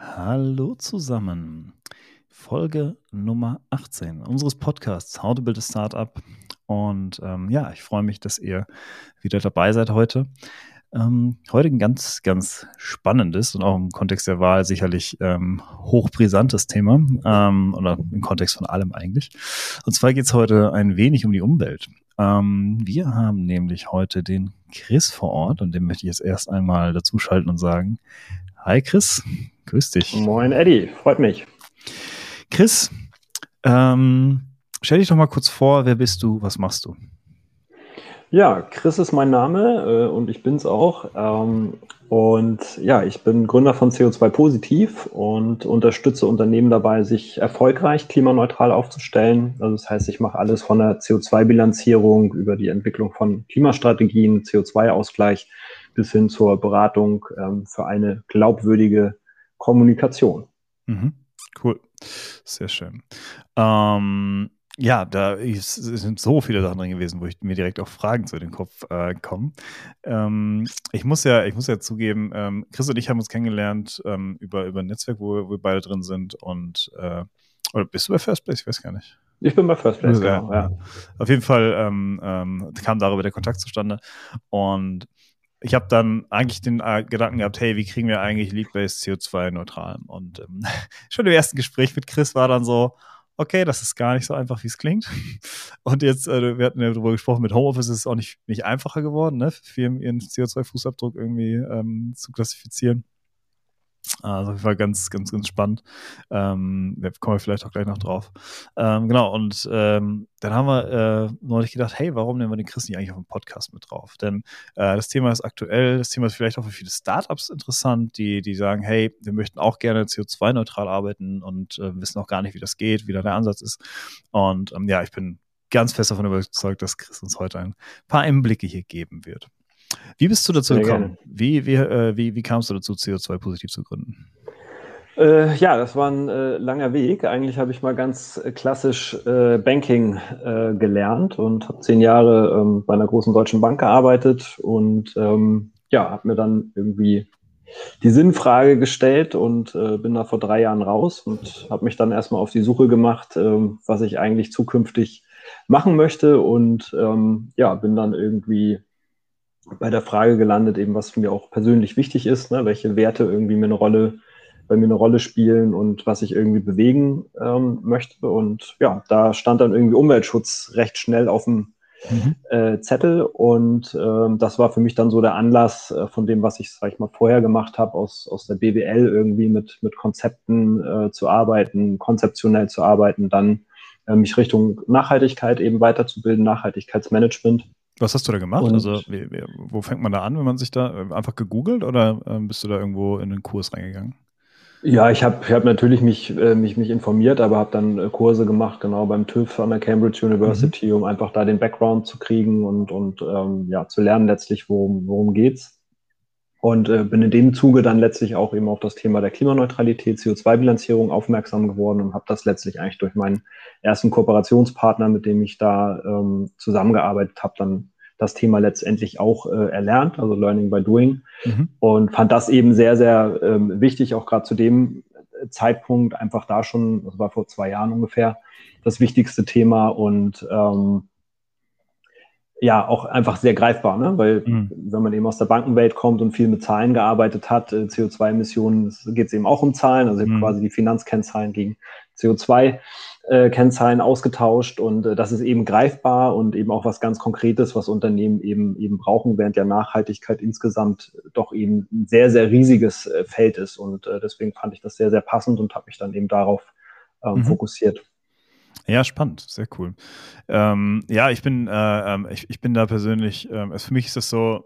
Hallo zusammen. Folge Nummer 18 unseres Podcasts How to Build a Startup. Und ähm, ja, ich freue mich, dass ihr wieder dabei seid heute. Ähm, heute ein ganz, ganz spannendes und auch im Kontext der Wahl sicherlich ähm, hochbrisantes Thema ähm, oder im Kontext von allem eigentlich. Und zwar geht es heute ein wenig um die Umwelt. Ähm, wir haben nämlich heute den Chris vor Ort und den möchte ich jetzt erst einmal dazuschalten und sagen, hi Chris, grüß dich. Moin Eddie, freut mich. Chris, ähm, stell dich doch mal kurz vor, wer bist du, was machst du? Ja, Chris ist mein Name äh, und ich bin's auch. Ähm, und ja, ich bin Gründer von CO2 Positiv und unterstütze Unternehmen dabei, sich erfolgreich klimaneutral aufzustellen. Also das heißt, ich mache alles von der CO2-Bilanzierung über die Entwicklung von Klimastrategien, CO2-Ausgleich bis hin zur Beratung ähm, für eine glaubwürdige Kommunikation. Mhm. Cool. Sehr schön. Ähm ja, da ist, sind so viele Sachen drin gewesen, wo ich mir direkt auch Fragen zu den Kopf äh, kommen. Ähm, ich muss ja, ich muss ja zugeben, ähm, Chris und ich haben uns kennengelernt ähm, über über ein Netzwerk, wo, wo wir beide drin sind und äh, oder bist du bei First Place? Ich weiß gar nicht. Ich bin bei First Place, ja, genau, ja. Auf jeden Fall ähm, ähm, kam darüber der Kontakt zustande und ich habe dann eigentlich den äh, Gedanken gehabt, hey, wie kriegen wir eigentlich Lead-Based CO2 neutral? Und ähm, schon im ersten Gespräch mit Chris war dann so, okay, das ist gar nicht so einfach, wie es klingt. Und jetzt, äh, wir hatten ja darüber gesprochen, mit Homeoffice ist es auch nicht, nicht einfacher geworden, ne, Firmen ihren CO2-Fußabdruck irgendwie ähm, zu klassifizieren. Also Fall ganz, ganz, ganz spannend. Ähm, kommen wir vielleicht auch gleich noch drauf. Ähm, genau, und ähm, dann haben wir äh, neulich gedacht, hey, warum nehmen wir den Chris nicht eigentlich auf dem Podcast mit drauf? Denn äh, das Thema ist aktuell, das Thema ist vielleicht auch für viele Startups interessant, die, die sagen, hey, wir möchten auch gerne CO2-neutral arbeiten und äh, wissen auch gar nicht, wie das geht, wie da der Ansatz ist. Und ähm, ja, ich bin ganz fest davon überzeugt, dass Chris uns heute ein paar Einblicke hier geben wird. Wie bist du dazu Sehr gekommen? Wie, wie, äh, wie, wie kamst du dazu, CO2-positiv zu gründen? Äh, ja, das war ein äh, langer Weg. Eigentlich habe ich mal ganz äh, klassisch äh, Banking äh, gelernt und habe zehn Jahre ähm, bei einer großen deutschen Bank gearbeitet und ähm, ja, habe mir dann irgendwie die Sinnfrage gestellt und äh, bin da vor drei Jahren raus und habe mich dann erstmal auf die Suche gemacht, ähm, was ich eigentlich zukünftig machen möchte und ähm, ja, bin dann irgendwie bei der Frage gelandet, eben was mir auch persönlich wichtig ist, ne, welche Werte irgendwie mir eine Rolle, bei mir eine Rolle spielen und was ich irgendwie bewegen ähm, möchte. Und ja, da stand dann irgendwie Umweltschutz recht schnell auf dem mhm. äh, Zettel. Und ähm, das war für mich dann so der Anlass äh, von dem, was ich, sag ich mal, vorher gemacht habe, aus, aus der BWL irgendwie mit, mit Konzepten äh, zu arbeiten, konzeptionell zu arbeiten, dann äh, mich Richtung Nachhaltigkeit eben weiterzubilden, Nachhaltigkeitsmanagement was hast du da gemacht? Und also, wie, wie, wo fängt man da an, wenn man sich da äh, einfach gegoogelt oder äh, bist du da irgendwo in den Kurs reingegangen? Ja, ich habe ich hab natürlich mich, äh, mich, mich informiert, aber habe dann äh, Kurse gemacht, genau beim TÜV an der Cambridge University, mhm. um einfach da den Background zu kriegen und, und ähm, ja, zu lernen letztlich, worum, worum geht's. Und äh, bin in dem Zuge dann letztlich auch eben auf das Thema der Klimaneutralität, CO2-Bilanzierung aufmerksam geworden und habe das letztlich eigentlich durch meinen ersten Kooperationspartner, mit dem ich da ähm, zusammengearbeitet habe, dann das Thema letztendlich auch äh, erlernt, also Learning by Doing. Mhm. Und fand das eben sehr, sehr ähm, wichtig, auch gerade zu dem Zeitpunkt, einfach da schon, das war vor zwei Jahren ungefähr, das wichtigste Thema und ähm, ja auch einfach sehr greifbar, ne? weil mhm. wenn man eben aus der Bankenwelt kommt und viel mit Zahlen gearbeitet hat, äh, CO2-Emissionen, geht es eben auch um Zahlen, also mhm. quasi die Finanzkennzahlen gegen CO2-Kennzahlen äh, ausgetauscht und äh, das ist eben greifbar und eben auch was ganz Konkretes, was Unternehmen eben eben brauchen, während ja Nachhaltigkeit insgesamt doch eben ein sehr, sehr riesiges äh, Feld ist und äh, deswegen fand ich das sehr, sehr passend und habe mich dann eben darauf ähm, mhm. fokussiert. Ja, spannend, sehr cool. Ähm, ja, ich bin, äh, ähm, ich, ich bin da persönlich, äh, für mich ist das so,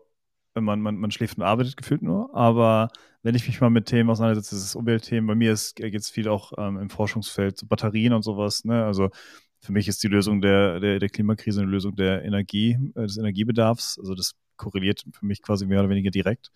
man, man, man schläft und arbeitet gefühlt nur, aber wenn ich mich mal mit Themen auseinandersetze, das ist Umweltthemen, bei mir geht es viel auch ähm, im Forschungsfeld zu Batterien und sowas, ne? Also für mich ist die Lösung der, der, der Klimakrise eine Lösung der Energie, äh, des Energiebedarfs. Also das korreliert für mich quasi mehr oder weniger direkt.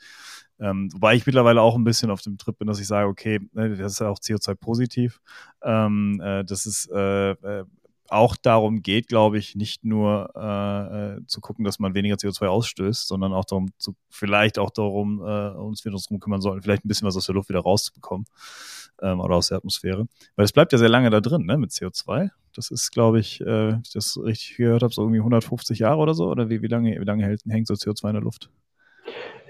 Ähm, wobei ich mittlerweile auch ein bisschen auf dem Trip bin, dass ich sage, okay, ne, das ist ja auch CO2-positiv. Ähm, äh, das ist, äh, äh, auch darum geht, glaube ich, nicht nur äh, äh zu gucken, dass man weniger CO2 ausstößt, sondern auch darum, zu, vielleicht auch darum, äh, uns wir uns kümmern sollten, vielleicht ein bisschen was aus der Luft wieder rauszubekommen ähm, oder aus der Atmosphäre. Weil es bleibt ja sehr lange da drin, ne, mit CO2. Das ist, glaube ich, äh, ich das richtig gehört habe, so irgendwie 150 Jahre oder so. Oder wie, wie lange, wie lange hält, hängt so CO2 in der Luft?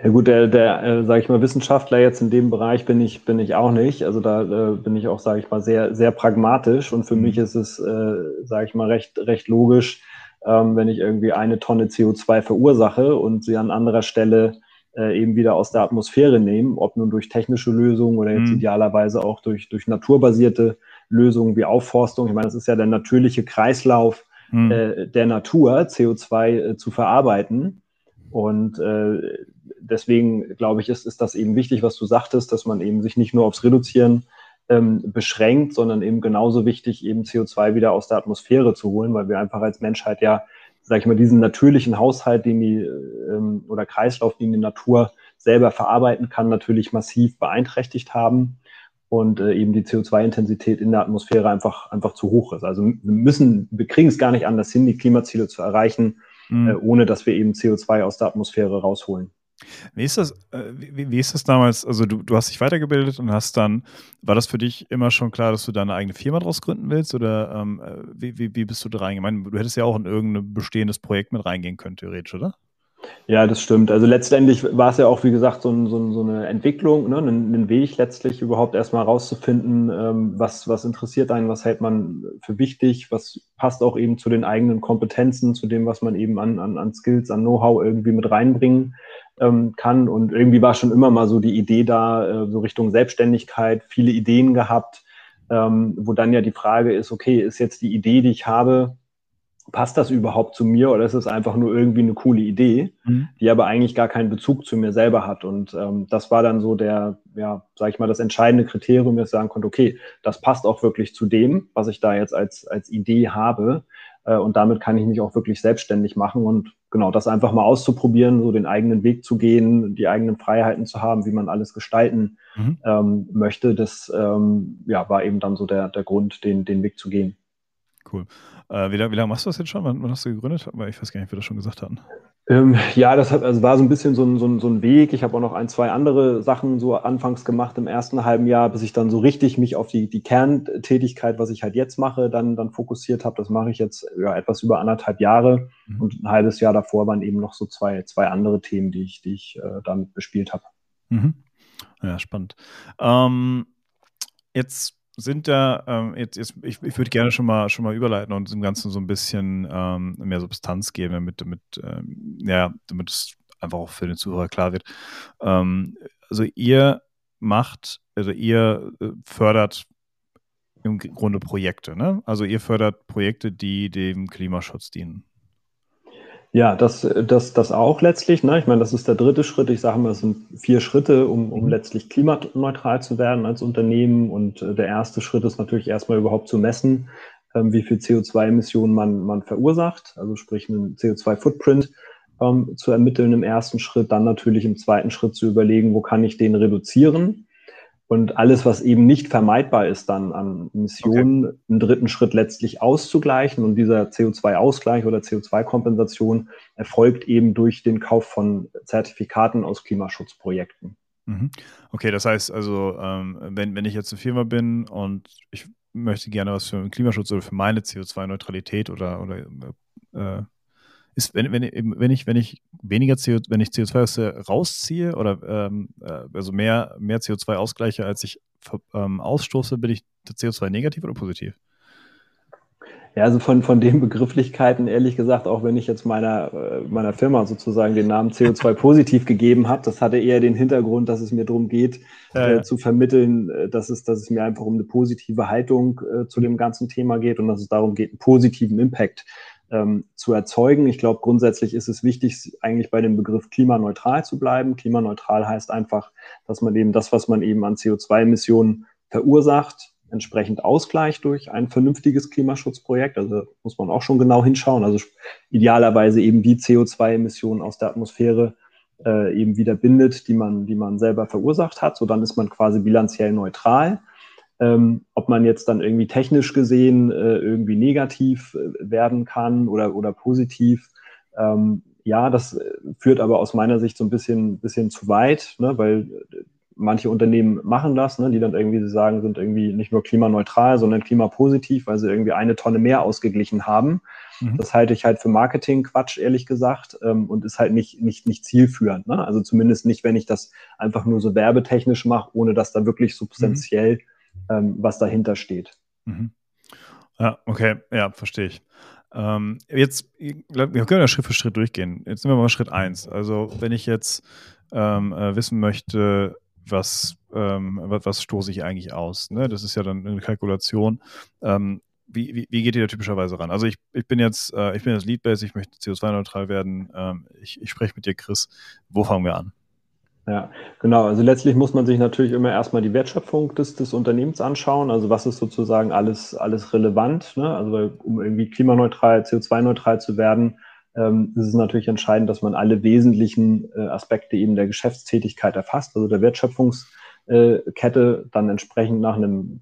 Ja gut, der, der äh, sage ich mal, Wissenschaftler jetzt in dem Bereich bin ich, bin ich auch nicht. Also da äh, bin ich auch, sage ich mal, sehr, sehr pragmatisch. Und für mhm. mich ist es, äh, sage ich mal, recht, recht logisch, ähm, wenn ich irgendwie eine Tonne CO2 verursache und sie an anderer Stelle äh, eben wieder aus der Atmosphäre nehmen, ob nun durch technische Lösungen oder jetzt mhm. idealerweise auch durch, durch naturbasierte Lösungen wie Aufforstung. Ich meine, das ist ja der natürliche Kreislauf mhm. äh, der Natur, CO2 äh, zu verarbeiten. Und äh, deswegen glaube ich, ist, ist das eben wichtig, was du sagtest, dass man eben sich nicht nur aufs Reduzieren ähm, beschränkt, sondern eben genauso wichtig, eben CO2 wieder aus der Atmosphäre zu holen, weil wir einfach als Menschheit ja, sage ich mal, diesen natürlichen Haushalt, den die ähm, oder Kreislauf, den die Natur selber verarbeiten kann, natürlich massiv beeinträchtigt haben und äh, eben die CO2-Intensität in der Atmosphäre einfach, einfach zu hoch ist. Also wir müssen, wir kriegen es gar nicht anders hin, die Klimaziele zu erreichen, mhm. äh, ohne dass wir eben CO2 aus der Atmosphäre rausholen. Wie ist das, äh, wie, wie, ist das damals? Also du, du hast dich weitergebildet und hast dann, war das für dich immer schon klar, dass du deine eigene Firma draus gründen willst? Oder ähm, äh, wie, wie, wie bist du da reingegangen? Du hättest ja auch in irgendein bestehendes Projekt mit reingehen können, theoretisch, oder? Ja, das stimmt. Also letztendlich war es ja auch, wie gesagt, so, ein, so, so eine Entwicklung, ne? ein, ein, Weg letztlich überhaupt erstmal rauszufinden, ähm, was, was interessiert einen, was hält man für wichtig, was passt auch eben zu den eigenen Kompetenzen, zu dem, was man eben an, an, an Skills, an Know-how irgendwie mit reinbringen ähm, kann. Und irgendwie war schon immer mal so die Idee da, äh, so Richtung Selbstständigkeit, viele Ideen gehabt, ähm, wo dann ja die Frage ist, okay, ist jetzt die Idee, die ich habe, passt das überhaupt zu mir oder ist es einfach nur irgendwie eine coole Idee, mhm. die aber eigentlich gar keinen Bezug zu mir selber hat. Und ähm, das war dann so der, ja, sag ich mal, das entscheidende Kriterium, dass ich sagen konnte, okay, das passt auch wirklich zu dem, was ich da jetzt als, als Idee habe. Äh, und damit kann ich mich auch wirklich selbstständig machen und genau das einfach mal auszuprobieren, so den eigenen Weg zu gehen, die eigenen Freiheiten zu haben, wie man alles gestalten mhm. ähm, möchte. Das ähm, ja, war eben dann so der, der Grund, den, den Weg zu gehen. Cool. Äh, wie, wie lange machst du das jetzt schon? Wann, wann, hast du gegründet? Aber ich weiß gar nicht, wie wir das schon gesagt hatten. Ähm, ja, das hat, also war so ein bisschen so ein, so ein, so ein Weg. Ich habe auch noch ein, zwei andere Sachen so anfangs gemacht im ersten halben Jahr, bis ich dann so richtig mich auf die, die Kerntätigkeit, was ich halt jetzt mache, dann, dann fokussiert habe. Das mache ich jetzt ja, etwas über anderthalb Jahre. Mhm. Und ein halbes Jahr davor waren eben noch so zwei, zwei andere Themen, die ich, die ich äh, damit bespielt habe. Mhm. Ja, spannend. Ähm, jetzt sind da, ähm, jetzt, jetzt, ich, ich würde gerne schon mal schon mal überleiten und dem Ganzen so ein bisschen ähm, mehr Substanz geben, damit, damit, ähm, ja, damit es einfach auch für den Zuhörer klar wird. Ähm, also ihr macht, also ihr äh, fördert im Grunde Projekte, ne? Also ihr fördert Projekte, die dem Klimaschutz dienen. Ja, das, das, das auch letztlich. Ne? Ich meine, das ist der dritte Schritt. Ich sage mal, es sind vier Schritte, um, um mhm. letztlich klimaneutral zu werden als Unternehmen. Und äh, der erste Schritt ist natürlich erstmal überhaupt zu messen, ähm, wie viel CO2-Emissionen man, man verursacht, also sprich einen CO2-Footprint ähm, zu ermitteln im ersten Schritt. Dann natürlich im zweiten Schritt zu überlegen, wo kann ich den reduzieren und alles, was eben nicht vermeidbar ist, dann an Emissionen okay. im dritten Schritt letztlich auszugleichen. Und dieser CO2-Ausgleich oder CO2-Kompensation erfolgt eben durch den Kauf von Zertifikaten aus Klimaschutzprojekten. Mhm. Okay, das heißt also, ähm, wenn, wenn ich jetzt eine Firma bin und ich möchte gerne was für den Klimaschutz oder für meine CO2-Neutralität oder, oder äh, ist, wenn, wenn, wenn ich, wenn ich weniger CO, wenn ich CO2 rausziehe oder ähm, äh, also mehr, mehr CO2 ausgleiche, als ich ähm, ausstoße, bin ich CO2 negativ oder positiv? Ja, also von, von den Begrifflichkeiten, ehrlich gesagt, auch wenn ich jetzt meiner, äh, meiner Firma sozusagen den Namen CO2 positiv gegeben habe, das hatte eher den Hintergrund, dass es mir darum geht, ja, ja. Äh, zu vermitteln, dass es, dass es mir einfach um eine positive Haltung äh, zu dem ganzen Thema geht und dass es darum geht, einen positiven Impact ähm, zu erzeugen. Ich glaube, grundsätzlich ist es wichtig, eigentlich bei dem Begriff klimaneutral zu bleiben. Klimaneutral heißt einfach, dass man eben das, was man eben an CO2-Emissionen verursacht, entsprechend ausgleicht durch ein vernünftiges Klimaschutzprojekt. Also muss man auch schon genau hinschauen. Also idealerweise eben die CO2-Emissionen aus der Atmosphäre äh, eben wieder bindet, die man, die man selber verursacht hat. So dann ist man quasi bilanziell neutral. Ähm, ob man jetzt dann irgendwie technisch gesehen äh, irgendwie negativ äh, werden kann oder, oder positiv. Ähm, ja, das äh, führt aber aus meiner Sicht so ein bisschen, bisschen zu weit, ne, weil manche Unternehmen machen das, ne, die dann irgendwie sagen, sind irgendwie nicht nur klimaneutral, sondern klimapositiv, weil sie irgendwie eine Tonne mehr ausgeglichen haben. Mhm. Das halte ich halt für Marketing-Quatsch, ehrlich gesagt, ähm, und ist halt nicht, nicht, nicht zielführend. Ne? Also zumindest nicht, wenn ich das einfach nur so werbetechnisch mache, ohne dass da wirklich substanziell mhm. Ähm, was dahinter steht. Mhm. Ja, okay, ja, verstehe ich. Ähm, jetzt, wir können ja Schritt für Schritt durchgehen. Jetzt sind wir mal Schritt eins. Also, wenn ich jetzt ähm, äh, wissen möchte, was, ähm, was, was, stoße ich eigentlich aus? Ne? Das ist ja dann eine Kalkulation. Ähm, wie, wie, wie, geht ihr da typischerweise ran? Also ich, ich bin jetzt, äh, ich bin jetzt Leadbase, ich möchte CO2-neutral werden. Ähm, ich, ich spreche mit dir, Chris. Wo fangen wir an? Ja, genau. Also letztlich muss man sich natürlich immer erstmal die Wertschöpfung des, des Unternehmens anschauen. Also was ist sozusagen alles, alles relevant? Ne? Also um irgendwie klimaneutral, CO2-neutral zu werden, ähm, ist es natürlich entscheidend, dass man alle wesentlichen äh, Aspekte eben der Geschäftstätigkeit erfasst, also der Wertschöpfungskette dann entsprechend nach einem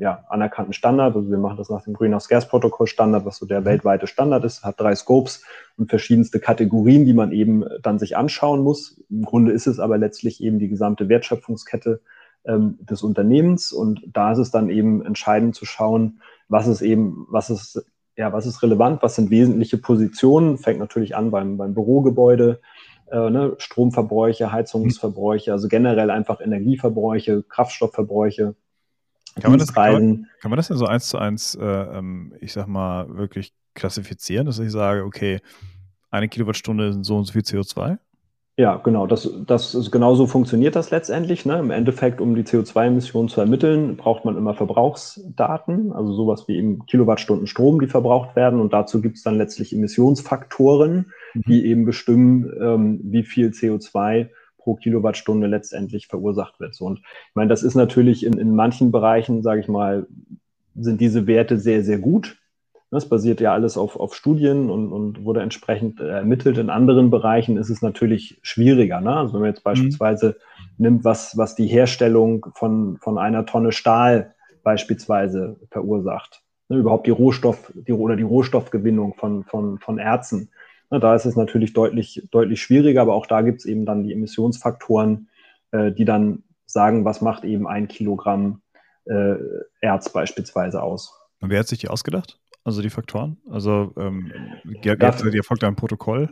ja, anerkannten Standard. Also wir machen das nach dem Greenhouse Gas Protokoll Standard, was so der mhm. weltweite Standard ist, hat drei Scopes und verschiedenste Kategorien, die man eben dann sich anschauen muss. Im Grunde ist es aber letztlich eben die gesamte Wertschöpfungskette ähm, des Unternehmens und da ist es dann eben entscheidend zu schauen, was ist eben, was ist ja, was ist relevant, was sind wesentliche Positionen, fängt natürlich an beim, beim Bürogebäude, äh, ne, Stromverbräuche, Heizungsverbräuche, also generell einfach Energieverbräuche, Kraftstoffverbräuche. Kann man, das, kann, man, kann man das denn so eins zu eins, äh, ähm, ich sag mal, wirklich klassifizieren, dass ich sage, okay, eine Kilowattstunde sind so und so viel CO2? Ja, genau. Das, das ist, genauso funktioniert das letztendlich. Ne? Im Endeffekt, um die CO2-Emissionen zu ermitteln, braucht man immer Verbrauchsdaten, also sowas wie eben Kilowattstunden Strom, die verbraucht werden. Und dazu gibt es dann letztlich Emissionsfaktoren, mhm. die eben bestimmen, ähm, wie viel CO2 pro Kilowattstunde letztendlich verursacht wird. So, und ich meine, das ist natürlich in, in manchen Bereichen, sage ich mal, sind diese Werte sehr, sehr gut. Das basiert ja alles auf, auf Studien und, und wurde entsprechend ermittelt. In anderen Bereichen ist es natürlich schwieriger. Ne? Also wenn man jetzt mhm. beispielsweise mhm. nimmt, was, was die Herstellung von, von einer Tonne Stahl beispielsweise verursacht. Ne? Überhaupt die Rohstoff, die, oder die Rohstoffgewinnung von, von, von Erzen. Ne? Da ist es natürlich deutlich, deutlich schwieriger, aber auch da gibt es eben dann die Emissionsfaktoren, äh, die dann sagen, was macht eben ein Kilogramm äh, Erz beispielsweise aus. Und wer hat sich die ausgedacht? Also die Faktoren? Also ähm, ihr, ihr folgt ein Protokoll?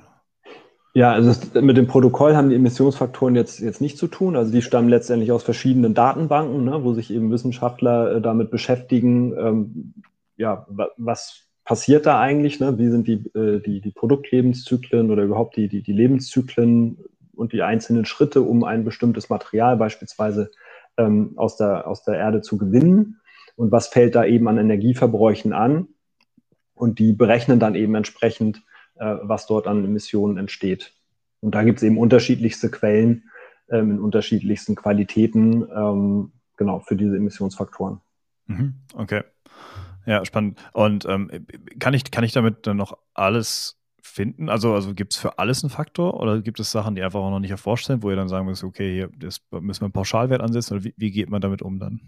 Ja, also es, mit dem Protokoll haben die Emissionsfaktoren jetzt, jetzt nicht zu tun. Also die stammen letztendlich aus verschiedenen Datenbanken, ne, wo sich eben Wissenschaftler äh, damit beschäftigen, ähm, ja, was passiert da eigentlich, ne? wie sind die, äh, die, die Produktlebenszyklen oder überhaupt die, die, die Lebenszyklen und die einzelnen Schritte, um ein bestimmtes Material beispielsweise ähm, aus, der, aus der Erde zu gewinnen und was fällt da eben an Energieverbräuchen an und die berechnen dann eben entsprechend, äh, was dort an Emissionen entsteht. Und da gibt es eben unterschiedlichste Quellen ähm, in unterschiedlichsten Qualitäten, ähm, genau, für diese Emissionsfaktoren. Mhm, okay. Ja, spannend. Und ähm, kann, ich, kann ich damit dann noch alles finden? Also, also gibt es für alles einen Faktor oder gibt es Sachen, die einfach auch noch nicht erforscht sind, wo ihr dann sagen müsst, okay, hier das müssen wir einen Pauschalwert ansetzen oder wie, wie geht man damit um dann?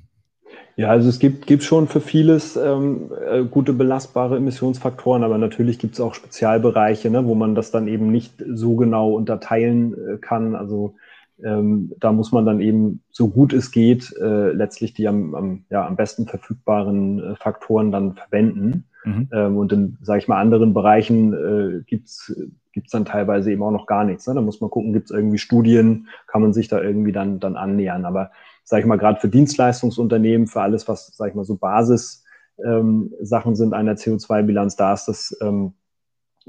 Ja, also es gibt, gibt schon für vieles ähm, äh, gute belastbare Emissionsfaktoren, aber natürlich gibt es auch Spezialbereiche, ne, wo man das dann eben nicht so genau unterteilen äh, kann. Also ähm, da muss man dann eben so gut es geht äh, letztlich die am, am, ja, am besten verfügbaren äh, Faktoren dann verwenden. Mhm. Ähm, und in, sage ich mal, anderen Bereichen äh, gibt's gibt's dann teilweise eben auch noch gar nichts. Ne? Da muss man gucken, gibt es irgendwie Studien, kann man sich da irgendwie dann, dann annähern. Aber sage ich mal, gerade für Dienstleistungsunternehmen, für alles, was, sage ich mal, so Basis ähm, Sachen sind einer CO2-Bilanz, da ist das ähm,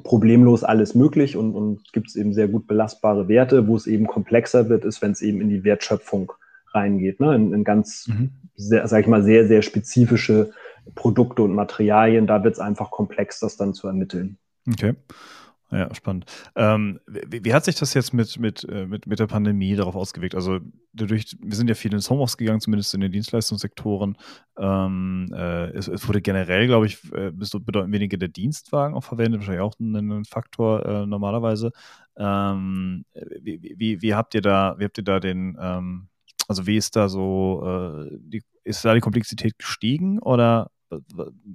problemlos alles möglich und, und gibt es eben sehr gut belastbare Werte. Wo es eben komplexer wird, ist, wenn es eben in die Wertschöpfung reingeht, ne? in, in ganz, mhm. sehr, sag ich mal, sehr, sehr spezifische Produkte und Materialien. Da wird es einfach komplex, das dann zu ermitteln. Okay. Ja, spannend. Ähm, wie, wie, hat sich das jetzt mit, mit, äh, mit, mit der Pandemie darauf ausgewirkt? Also dadurch, wir sind ja viel ins Homeoffice gegangen, zumindest in den Dienstleistungssektoren. Ähm, äh, es, es, wurde generell, glaube ich, äh, bedeutend weniger der Dienstwagen auch verwendet, wahrscheinlich auch ein, ein Faktor äh, normalerweise. Ähm, wie, wie, wie, habt ihr da, wie habt ihr da den, ähm, also wie ist da so äh, die ist da die Komplexität gestiegen oder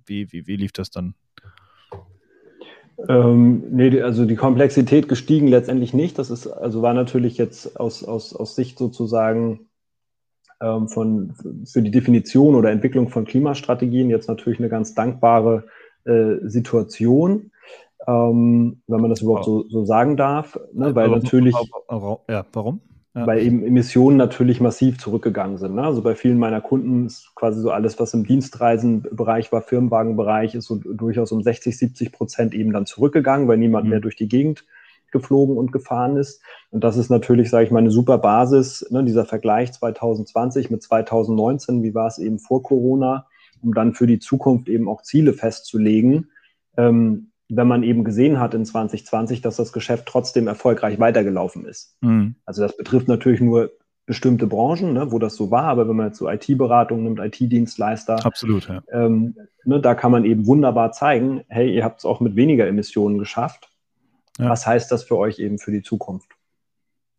wie, wie, wie lief das dann? Ähm, nee, also die Komplexität gestiegen letztendlich nicht. Das ist, also war natürlich jetzt aus, aus, aus Sicht sozusagen ähm, von, für die Definition oder Entwicklung von Klimastrategien jetzt natürlich eine ganz dankbare äh, Situation, ähm, wenn man das überhaupt so, so sagen darf, ne? weil warum, natürlich. Ja, warum? Ja. Weil eben Emissionen natürlich massiv zurückgegangen sind. Ne? Also bei vielen meiner Kunden ist quasi so alles, was im Dienstreisenbereich war, Firmenwagenbereich, ist so durchaus um 60, 70 Prozent eben dann zurückgegangen, weil niemand mhm. mehr durch die Gegend geflogen und gefahren ist. Und das ist natürlich, sage ich mal, eine super Basis, ne, dieser Vergleich 2020 mit 2019, wie war es eben vor Corona, um dann für die Zukunft eben auch Ziele festzulegen. Ähm, wenn man eben gesehen hat in 2020, dass das Geschäft trotzdem erfolgreich weitergelaufen ist. Mhm. Also das betrifft natürlich nur bestimmte Branchen, ne, wo das so war, aber wenn man jetzt so IT-Beratung nimmt, IT-Dienstleister, absolut, ja. ähm, ne, da kann man eben wunderbar zeigen, hey, ihr habt es auch mit weniger Emissionen geschafft. Ja. Was heißt das für euch eben für die Zukunft?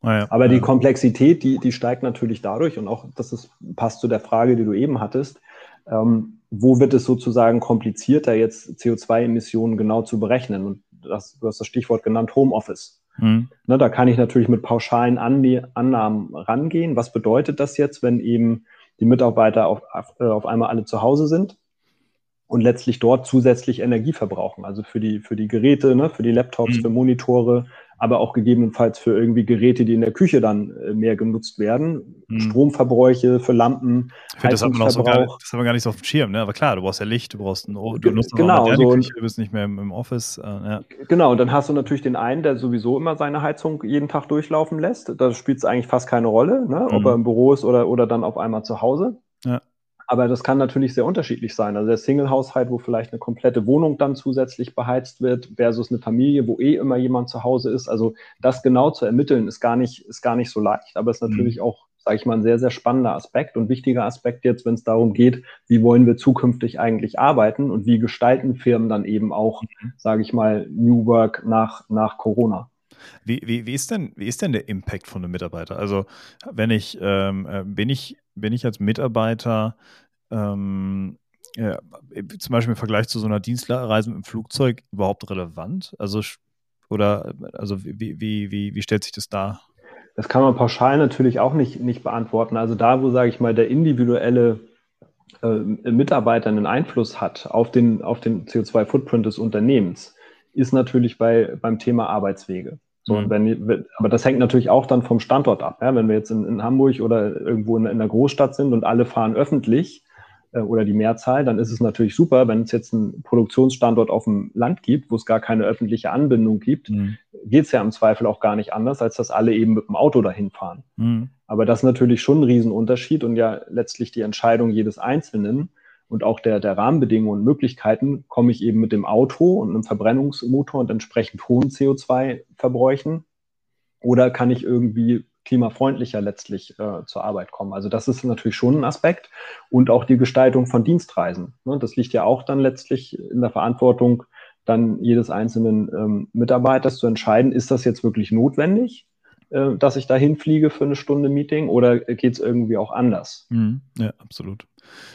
Ah, ja. Aber die Komplexität, die, die steigt natürlich dadurch und auch das ist, passt zu der Frage, die du eben hattest. Ähm, wo wird es sozusagen komplizierter, jetzt CO2-Emissionen genau zu berechnen? Und das, du hast das Stichwort genannt, Homeoffice. Mhm. Ne, da kann ich natürlich mit pauschalen Annahmen rangehen. Was bedeutet das jetzt, wenn eben die Mitarbeiter auf, auf einmal alle zu Hause sind? und letztlich dort zusätzlich Energie verbrauchen. Also für die, für die Geräte, ne, für die Laptops, mhm. für Monitore, aber auch gegebenenfalls für irgendwie Geräte, die in der Küche dann äh, mehr genutzt werden. Mhm. Stromverbräuche für Lampen. Ich finde, das, hat man auch so gar, das haben wir gar nicht so auf dem Schirm, ne? Aber klar, du brauchst ja Licht, du brauchst ein, du nutzt genau, so Küche, du bist nicht mehr im, im Office. Äh, ja. Genau, und dann hast du natürlich den einen, der sowieso immer seine Heizung jeden Tag durchlaufen lässt. Da spielt es eigentlich fast keine Rolle, ne? ob mhm. er im Büro ist oder, oder dann auf einmal zu Hause. Ja. Aber das kann natürlich sehr unterschiedlich sein. Also der Single-Haushalt, wo vielleicht eine komplette Wohnung dann zusätzlich beheizt wird, versus eine Familie, wo eh immer jemand zu Hause ist. Also das genau zu ermitteln, ist gar nicht, ist gar nicht so leicht. Aber es ist natürlich mhm. auch, sage ich mal, ein sehr, sehr spannender Aspekt und wichtiger Aspekt jetzt, wenn es darum geht, wie wollen wir zukünftig eigentlich arbeiten und wie gestalten Firmen dann eben auch, mhm. sage ich mal, New Work nach, nach Corona. Wie, wie, wie, ist denn, wie ist denn der Impact von einem Mitarbeiter? Also, wenn ich, ähm, äh, bin ich, bin ich als Mitarbeiter ähm, ja, zum Beispiel im Vergleich zu so einer Dienstreise mit dem Flugzeug überhaupt relevant? Also, oder, also wie, wie, wie, wie stellt sich das dar? Das kann man pauschal natürlich auch nicht, nicht beantworten. Also da, wo, sage ich mal, der individuelle äh, Mitarbeiter einen Einfluss hat auf den, auf den CO2-Footprint des Unternehmens, ist natürlich bei, beim Thema Arbeitswege. So, mhm. und wenn, aber das hängt natürlich auch dann vom Standort ab. Ja? Wenn wir jetzt in, in Hamburg oder irgendwo in, in einer Großstadt sind und alle fahren öffentlich äh, oder die Mehrzahl, dann ist es natürlich super, wenn es jetzt einen Produktionsstandort auf dem Land gibt, wo es gar keine öffentliche Anbindung gibt, mhm. geht es ja im Zweifel auch gar nicht anders, als dass alle eben mit dem Auto dahin fahren. Mhm. Aber das ist natürlich schon ein Riesenunterschied und ja letztlich die Entscheidung jedes Einzelnen und auch der, der Rahmenbedingungen und Möglichkeiten, komme ich eben mit dem Auto und einem Verbrennungsmotor und entsprechend hohen CO2-Verbräuchen oder kann ich irgendwie klimafreundlicher letztlich äh, zur Arbeit kommen. Also das ist natürlich schon ein Aspekt und auch die Gestaltung von Dienstreisen. Ne? Das liegt ja auch dann letztlich in der Verantwortung dann jedes einzelnen ähm, Mitarbeiters zu entscheiden, ist das jetzt wirklich notwendig? Äh, dass ich da hinfliege für eine Stunde Meeting oder geht es irgendwie auch anders? Mhm, ja, absolut.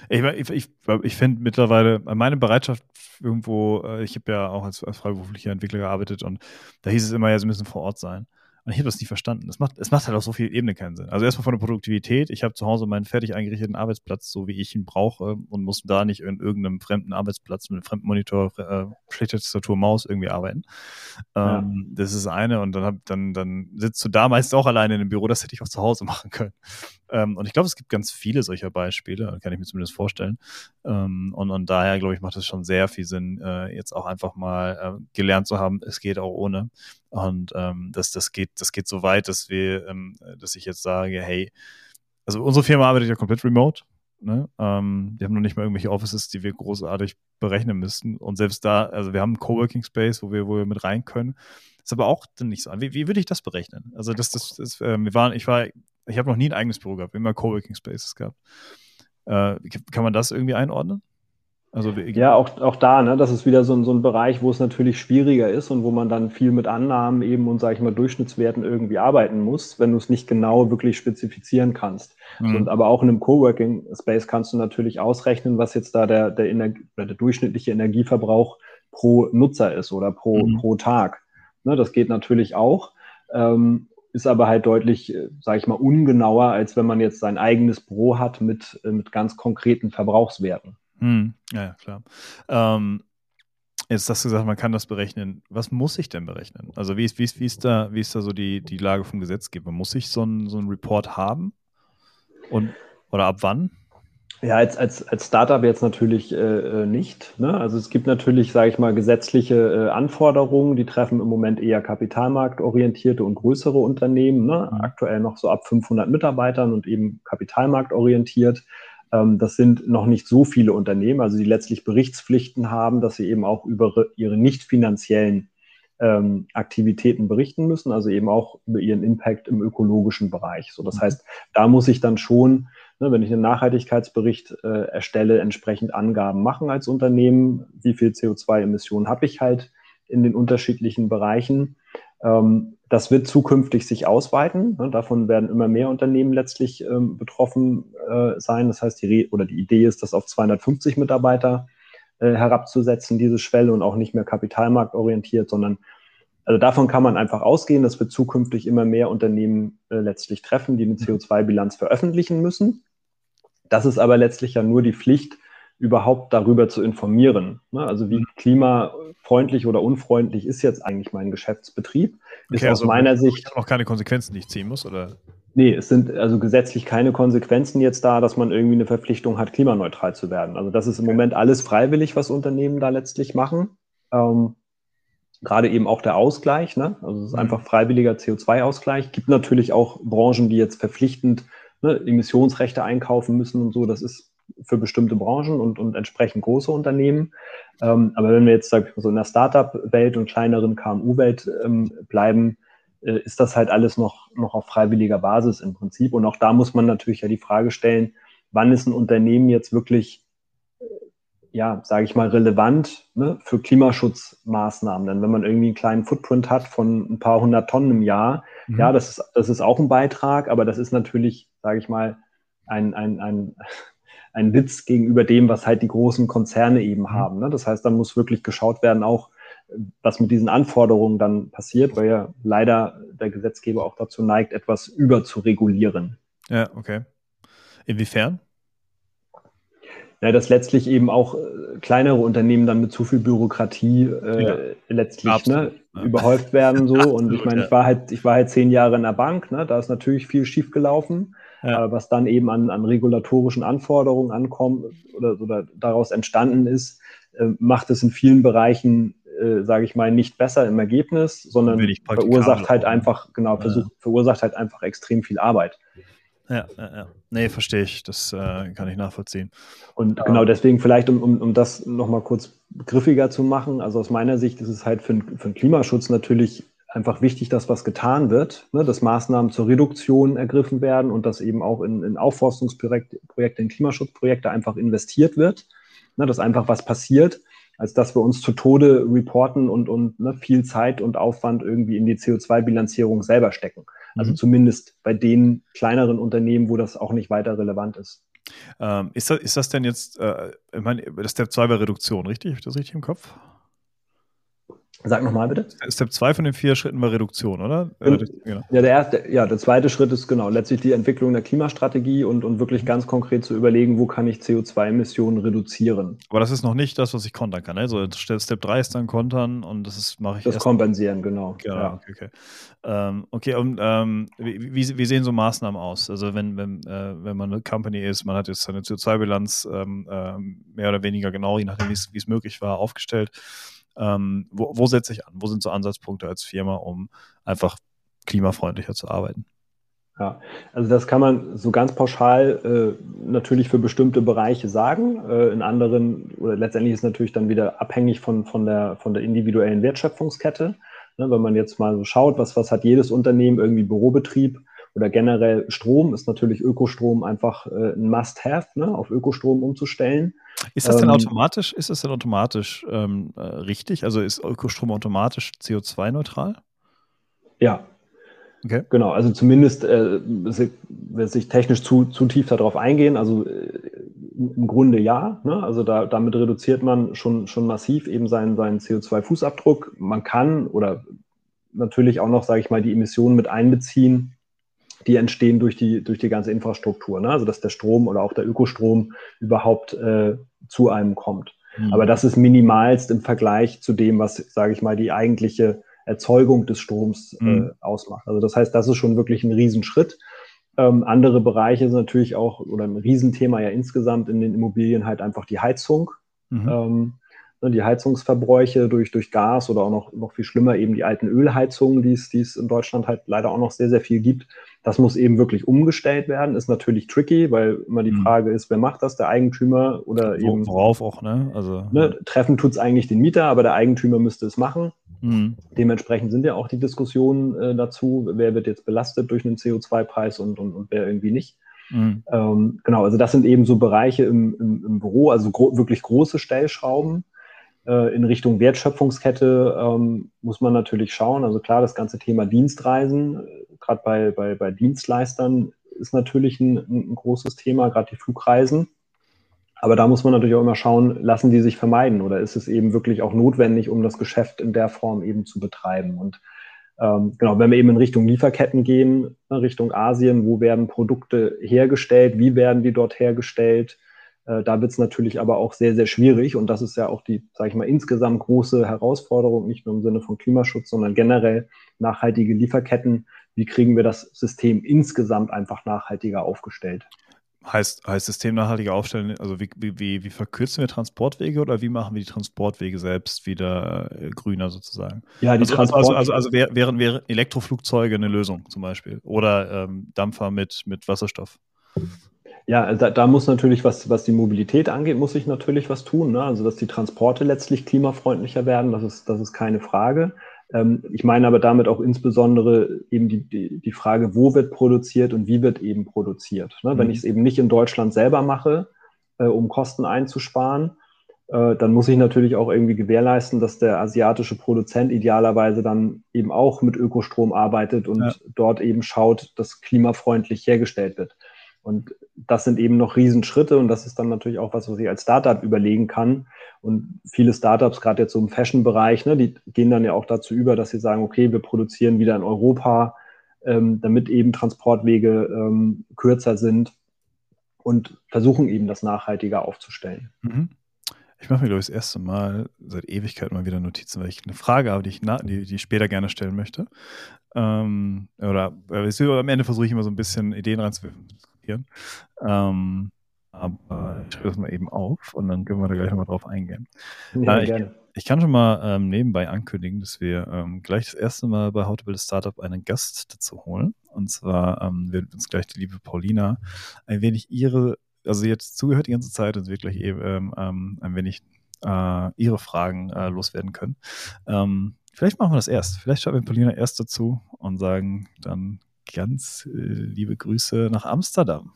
Ich, ich, ich, ich finde mittlerweile meine Bereitschaft irgendwo, äh, ich habe ja auch als, als freiberuflicher Entwickler gearbeitet und da hieß es immer, ja, sie müssen vor Ort sein. Und ich habe das nicht verstanden. Es macht, es macht halt auf so viel Ebene keinen Sinn. Also erstmal von der Produktivität. Ich habe zu Hause meinen fertig eingerichteten Arbeitsplatz, so wie ich ihn brauche, und muss da nicht in irgendeinem fremden Arbeitsplatz mit einem fremden Monitor, äh, schlechter Tastatur, Maus irgendwie arbeiten. Ja. Ähm, das ist eine. Und dann, hab, dann, dann sitzt du da meist auch alleine in dem Büro. Das hätte ich auch zu Hause machen können. Ähm, und ich glaube, es gibt ganz viele solcher Beispiele, kann ich mir zumindest vorstellen. Ähm, und, und daher, glaube ich, macht es schon sehr viel Sinn, äh, jetzt auch einfach mal äh, gelernt zu haben, es geht auch ohne. Und ähm, das, das, geht, das geht so weit, dass wir, ähm, dass ich jetzt sage, hey, also unsere Firma arbeitet ja komplett remote. Ne? Ähm, wir haben noch nicht mal irgendwelche Offices, die wir großartig berechnen müssten. Und selbst da, also wir haben einen Coworking Space, wo wir, wo wir mit rein können. Ist aber auch dann nicht so. Wie, wie würde ich das berechnen? Also das, das, das äh, wir waren, ich war, ich habe noch nie ein eigenes Büro gehabt, immer Coworking Spaces gehabt. Äh, kann man das irgendwie einordnen? Also ja, auch, auch da, ne, das ist wieder so, ein, so ein Bereich, wo es natürlich schwieriger ist und wo man dann viel mit Annahmen eben und, sage ich mal, Durchschnittswerten irgendwie arbeiten muss, wenn du es nicht genau wirklich spezifizieren kannst. Mhm. Und aber auch in einem Coworking Space kannst du natürlich ausrechnen, was jetzt da der, der, Energie, der durchschnittliche Energieverbrauch pro Nutzer ist oder pro, mhm. pro Tag. Ne, das geht natürlich auch. Ähm, ist aber halt deutlich, äh, sage ich mal, ungenauer, als wenn man jetzt sein eigenes Büro hat mit, äh, mit ganz konkreten Verbrauchswerten. Hm, ja, ja, klar. Ähm, jetzt hast du gesagt, man kann das berechnen. Was muss ich denn berechnen? Also wie ist, wie ist, wie ist, da, wie ist da so die, die Lage vom Gesetzgeber? Muss ich so einen so Report haben? Und, oder ab wann? Ja, als, als, als Startup jetzt natürlich äh, äh, nicht. Ne? Also es gibt natürlich, sage ich mal, gesetzliche äh, Anforderungen, die treffen im Moment eher kapitalmarktorientierte und größere Unternehmen, ne? Mhm. aktuell noch so ab 500 Mitarbeitern und eben kapitalmarktorientiert. Ähm, das sind noch nicht so viele Unternehmen, also die letztlich Berichtspflichten haben, dass sie eben auch über ihre nicht finanziellen ähm, Aktivitäten berichten müssen, also eben auch über ihren Impact im ökologischen Bereich. So, das mhm. heißt, da muss ich dann schon, ne, wenn ich einen Nachhaltigkeitsbericht äh, erstelle, entsprechend Angaben machen als Unternehmen, wie viel CO2-Emissionen habe ich halt in den unterschiedlichen Bereichen. Ähm, das wird zukünftig sich ausweiten. Ne? Davon werden immer mehr Unternehmen letztlich ähm, betroffen äh, sein. Das heißt, die, oder die Idee ist, das auf 250 Mitarbeiter äh, herabzusetzen, diese Schwelle und auch nicht mehr kapitalmarktorientiert, sondern also davon kann man einfach ausgehen, dass wir zukünftig immer mehr Unternehmen äh, letztlich treffen, die eine mhm. CO2-Bilanz veröffentlichen müssen. Das ist aber letztlich ja nur die Pflicht, überhaupt darüber zu informieren. Ne? Also wie mhm. klimafreundlich oder unfreundlich ist jetzt eigentlich mein Geschäftsbetrieb? Ist okay, aus also meiner Sicht noch keine Konsequenzen, die ich ziehen muss, oder? Nee, es sind also gesetzlich keine Konsequenzen jetzt da, dass man irgendwie eine Verpflichtung hat, klimaneutral zu werden. Also das ist im Moment alles freiwillig, was Unternehmen da letztlich machen. Ähm, gerade eben auch der Ausgleich, ne? Also es ist mhm. einfach freiwilliger CO2-Ausgleich. Gibt natürlich auch Branchen, die jetzt verpflichtend ne, Emissionsrechte einkaufen müssen und so. Das ist für bestimmte Branchen und, und entsprechend große Unternehmen. Ähm, aber wenn wir jetzt sag ich mal, so in der Startup-Welt und kleineren KMU-Welt ähm, bleiben, äh, ist das halt alles noch, noch auf freiwilliger Basis im Prinzip. Und auch da muss man natürlich ja die Frage stellen, wann ist ein Unternehmen jetzt wirklich, äh, ja, sage ich mal, relevant ne, für Klimaschutzmaßnahmen? Denn wenn man irgendwie einen kleinen Footprint hat von ein paar hundert Tonnen im Jahr, mhm. ja, das ist, das ist auch ein Beitrag, aber das ist natürlich, sage ich mal, ein, ein, ein ein Witz gegenüber dem, was halt die großen Konzerne eben mhm. haben. Ne? Das heißt, dann muss wirklich geschaut werden, auch was mit diesen Anforderungen dann passiert, weil ja leider der Gesetzgeber auch dazu neigt, etwas überzuregulieren. Ja, okay. Inwiefern? Ja, dass letztlich eben auch äh, kleinere Unternehmen dann mit zu viel Bürokratie äh, ja, letztlich ne, ja. überhäuft werden so. Absolut, und ich meine, ich war halt, ich war halt zehn Jahre in der Bank, ne, da ist natürlich viel schiefgelaufen ja. äh, was dann eben an, an regulatorischen Anforderungen ankommt oder, oder daraus entstanden ist, äh, macht es in vielen Bereichen, äh, sage ich mal, nicht besser im Ergebnis, sondern verursacht halt einfach, genau, versucht, ja. verursacht halt einfach extrem viel Arbeit. Ja, ja, ja. Nee, verstehe ich. Das äh, kann ich nachvollziehen. Und ja. genau deswegen vielleicht, um, um, um das nochmal kurz griffiger zu machen, also aus meiner Sicht ist es halt für, für den Klimaschutz natürlich einfach wichtig, dass was getan wird, ne, dass Maßnahmen zur Reduktion ergriffen werden und dass eben auch in, in Aufforstungsprojekte, in Klimaschutzprojekte einfach investiert wird, ne, dass einfach was passiert, als dass wir uns zu Tode reporten und, und ne, viel Zeit und Aufwand irgendwie in die CO2-Bilanzierung selber stecken. Also mhm. zumindest bei den kleineren Unternehmen, wo das auch nicht weiter relevant ist. Ähm, ist, das, ist das denn jetzt, äh, ich meine, das Step 2 war Reduktion, richtig? Habe ich das richtig im Kopf? Sag nochmal bitte. Step 2 von den vier Schritten war Reduktion, oder? Äh, genau. Ja, der erste, ja, der zweite Schritt ist genau letztlich die Entwicklung der Klimastrategie und, und wirklich ganz konkret zu überlegen, wo kann ich CO2-Emissionen reduzieren. Aber das ist noch nicht das, was ich kontern kann. Also Step 3 ist dann kontern und das mache ich. Das kompensieren, genau. Genau, ja. okay, okay. Ähm, okay, und ähm, wie, wie, sehen so Maßnahmen aus? Also wenn, wenn, äh, wenn man eine Company ist, man hat jetzt seine CO2-Bilanz ähm, äh, mehr oder weniger genau, je nachdem, wie es möglich war, aufgestellt ähm, wo, wo setze ich an? Wo sind so Ansatzpunkte als Firma, um einfach klimafreundlicher zu arbeiten? Ja, also das kann man so ganz pauschal äh, natürlich für bestimmte Bereiche sagen. Äh, in anderen, oder letztendlich ist natürlich dann wieder abhängig von, von, der, von der individuellen Wertschöpfungskette. Ne, wenn man jetzt mal so schaut, was, was hat jedes Unternehmen, irgendwie Bürobetrieb oder generell Strom ist natürlich Ökostrom einfach äh, ein Must-Have, ne, auf Ökostrom umzustellen. Ist das denn ähm, automatisch, ist das denn automatisch ähm, äh, richtig? Also ist Ökostrom automatisch CO2-neutral? Ja. Okay. Genau, also zumindest äh, will sich technisch zu, zu tief darauf eingehen. Also äh, im Grunde ja. Ne? Also da, damit reduziert man schon, schon massiv eben seinen, seinen CO2-Fußabdruck. Man kann oder natürlich auch noch, sage ich mal, die Emissionen mit einbeziehen, die entstehen durch die, durch die ganze Infrastruktur. Ne? Also dass der Strom oder auch der Ökostrom überhaupt äh, zu einem kommt. Mhm. Aber das ist minimalst im Vergleich zu dem, was, sage ich mal, die eigentliche Erzeugung des Stroms äh, mhm. ausmacht. Also das heißt, das ist schon wirklich ein Riesenschritt. Ähm, andere Bereiche sind natürlich auch, oder ein Riesenthema ja insgesamt in den Immobilien halt einfach die Heizung. Mhm. Ähm, ne, die Heizungsverbräuche durch, durch Gas oder auch noch, noch viel schlimmer eben die alten Ölheizungen, die es, die es in Deutschland halt leider auch noch sehr, sehr viel gibt. Das muss eben wirklich umgestellt werden. Ist natürlich tricky, weil immer die mhm. Frage ist, wer macht das, der Eigentümer oder eben. Worauf auch, ne? Also, ne, treffen tut es eigentlich den Mieter, aber der Eigentümer müsste es machen. Mhm. Dementsprechend sind ja auch die Diskussionen äh, dazu, wer wird jetzt belastet durch einen CO2-Preis und, und, und wer irgendwie nicht. Mhm. Ähm, genau, also das sind eben so Bereiche im, im, im Büro, also gro wirklich große Stellschrauben. Äh, in Richtung Wertschöpfungskette ähm, muss man natürlich schauen. Also klar, das ganze Thema Dienstreisen, äh, gerade bei, bei, bei Dienstleistern, ist natürlich ein, ein großes Thema, gerade die Flugreisen. Aber da muss man natürlich auch immer schauen, lassen die sich vermeiden oder ist es eben wirklich auch notwendig, um das Geschäft in der Form eben zu betreiben? Und ähm, genau, wenn wir eben in Richtung Lieferketten gehen, ne, Richtung Asien, wo werden Produkte hergestellt, wie werden die dort hergestellt? Äh, da wird es natürlich aber auch sehr, sehr schwierig und das ist ja auch die, sage ich mal, insgesamt große Herausforderung, nicht nur im Sinne von Klimaschutz, sondern generell nachhaltige Lieferketten. Wie kriegen wir das System insgesamt einfach nachhaltiger aufgestellt? Heißt, heißt System nachhaltiger aufstellen, also wie, wie, wie verkürzen wir Transportwege oder wie machen wir die Transportwege selbst wieder äh, grüner sozusagen? Ja, die also, also, Transport also, also, also wären, wären Elektroflugzeuge eine Lösung zum Beispiel oder ähm, Dampfer mit, mit Wasserstoff? Ja, da, da, muss natürlich, was, was die Mobilität angeht, muss sich natürlich was tun. Ne? Also, dass die Transporte letztlich klimafreundlicher werden, das ist, das ist keine Frage. Ähm, ich meine aber damit auch insbesondere eben die, die, die Frage, wo wird produziert und wie wird eben produziert. Ne? Mhm. Wenn ich es eben nicht in Deutschland selber mache, äh, um Kosten einzusparen, äh, dann muss ich natürlich auch irgendwie gewährleisten, dass der asiatische Produzent idealerweise dann eben auch mit Ökostrom arbeitet und ja. dort eben schaut, dass klimafreundlich hergestellt wird. Und das sind eben noch Riesenschritte und das ist dann natürlich auch was, was ich als Startup überlegen kann. Und viele Startups, gerade jetzt so im Fashion-Bereich, ne, die gehen dann ja auch dazu über, dass sie sagen, okay, wir produzieren wieder in Europa, ähm, damit eben Transportwege ähm, kürzer sind und versuchen eben das nachhaltiger aufzustellen. Mhm. Ich mache mir, glaube ich, das erste Mal seit Ewigkeit mal wieder Notizen, weil ich eine Frage habe, die ich, die, die ich später gerne stellen möchte. Ähm, oder äh, am Ende versuche ich immer so ein bisschen Ideen reinzuwerfen diskutieren. Ähm, aber ich schreibe das mal eben auf und dann können wir da gleich nochmal drauf eingehen. Ja, äh, ich, ich, kann schon mal ähm, nebenbei ankündigen, dass wir ähm, gleich das erste Mal bei How to Build a Startup einen Gast dazu holen. Und zwar ähm, wird uns gleich die liebe Paulina ein wenig ihre, also jetzt zugehört die ganze Zeit und wirklich eben ähm, ein wenig äh, ihre Fragen äh, loswerden können. Ähm, vielleicht machen wir das erst. Vielleicht schauen wir Paulina erst dazu und sagen dann ganz äh, liebe Grüße nach Amsterdam.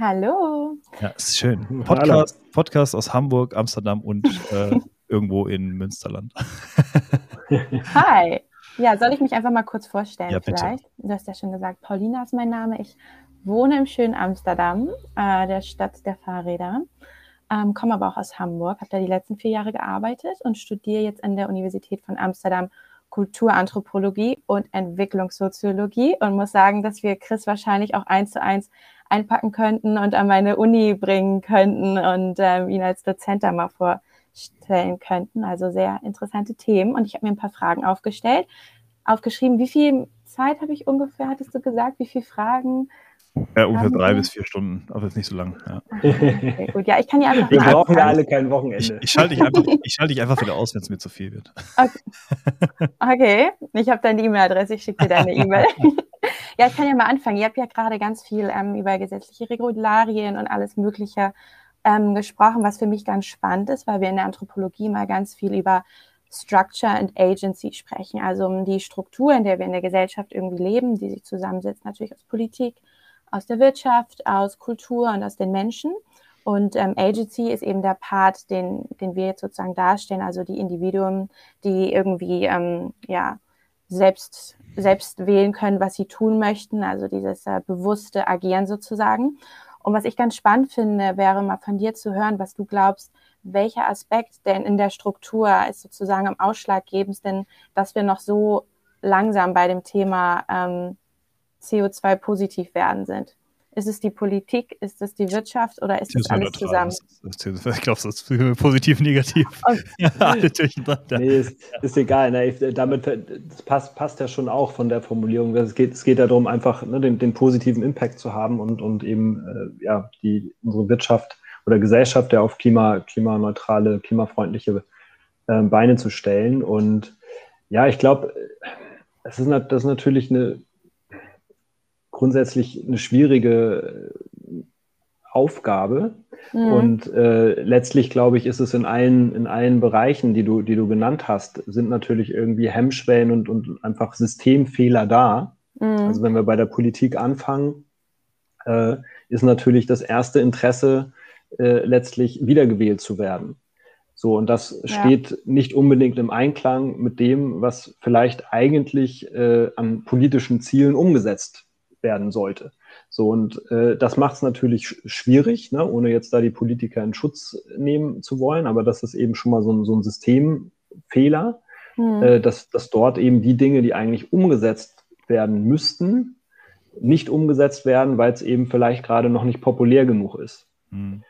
Hallo. Ja, ist schön. Podcast, Podcast aus Hamburg, Amsterdam und äh, irgendwo in Münsterland. Hi. Ja, soll ich mich einfach mal kurz vorstellen ja, vielleicht? Du hast ja schon gesagt, Paulina ist mein Name. Ich wohne im schönen Amsterdam, äh, der Stadt der Fahrräder. Ähm, komme aber auch aus Hamburg, habe da die letzten vier Jahre gearbeitet und studiere jetzt an der Universität von Amsterdam Kulturanthropologie und Entwicklungssoziologie und muss sagen, dass wir Chris wahrscheinlich auch eins zu eins einpacken könnten und an meine Uni bringen könnten und ähm, ihn als Dozent da mal vorstellen könnten. Also sehr interessante Themen. Und ich habe mir ein paar Fragen aufgestellt, aufgeschrieben. Wie viel Zeit habe ich ungefähr, hattest du gesagt? Wie viele Fragen ja, ungefähr drei bis vier Stunden, aber ist nicht so lang. Ja. Okay, gut, ja, ich kann ja einfach. Wir brauchen ja alle kein Wochenende. Ich, ich schalte dich einfach, ich schalte dich einfach wieder aus, wenn es mir zu viel wird. Okay, okay. ich habe deine E-Mail-Adresse, ich schicke dir deine E-Mail. ja, ich kann ja mal anfangen. Ihr habt ja gerade ganz viel ähm, über gesetzliche Regularien und alles Mögliche ähm, gesprochen, was für mich ganz spannend ist, weil wir in der Anthropologie mal ganz viel über Structure and Agency sprechen, also um die Struktur, in der wir in der Gesellschaft irgendwie leben, die sich zusammensetzt natürlich aus Politik, aus der Wirtschaft, aus Kultur und aus den Menschen. Und ähm, Agency ist eben der Part, den, den wir jetzt sozusagen darstellen, also die Individuen, die irgendwie ähm, ja, selbst, selbst wählen können, was sie tun möchten, also dieses äh, bewusste Agieren sozusagen. Und was ich ganz spannend finde, wäre mal von dir zu hören, was du glaubst, welcher Aspekt denn in der Struktur ist sozusagen am ausschlaggebendsten, dass wir noch so langsam bei dem Thema ähm, CO2 positiv werden sind? Ist es die Politik? Ist es die Wirtschaft oder ist es alles zusammen? Ich glaube, das ist positiv, negativ. Okay. ja, alle durcheinander. Nee, ist, ist egal. Ne? Damit das passt, passt ja schon auch von der Formulierung. Es geht, es geht ja darum, einfach ne, den, den, positiven Impact zu haben und, und eben äh, ja, die, unsere Wirtschaft oder Gesellschaft ja auf klima, klimaneutrale, klimafreundliche äh, Beine zu stellen. Und ja, ich glaube, das ist, das ist natürlich eine grundsätzlich eine schwierige Aufgabe. Mhm. Und äh, letztlich, glaube ich, ist es in allen, in allen Bereichen, die du, die du genannt hast, sind natürlich irgendwie Hemmschwellen und, und einfach Systemfehler da. Mhm. Also wenn wir bei der Politik anfangen, äh, ist natürlich das erste Interesse, äh, letztlich wiedergewählt zu werden. So, und das ja. steht nicht unbedingt im Einklang mit dem, was vielleicht eigentlich äh, an politischen Zielen umgesetzt werden sollte. So, und äh, das macht es natürlich schwierig, ne, ohne jetzt da die Politiker in Schutz nehmen zu wollen, aber das ist eben schon mal so ein, so ein Systemfehler, mhm. äh, dass, dass dort eben die Dinge, die eigentlich umgesetzt werden müssten, nicht umgesetzt werden, weil es eben vielleicht gerade noch nicht populär genug ist. Mhm.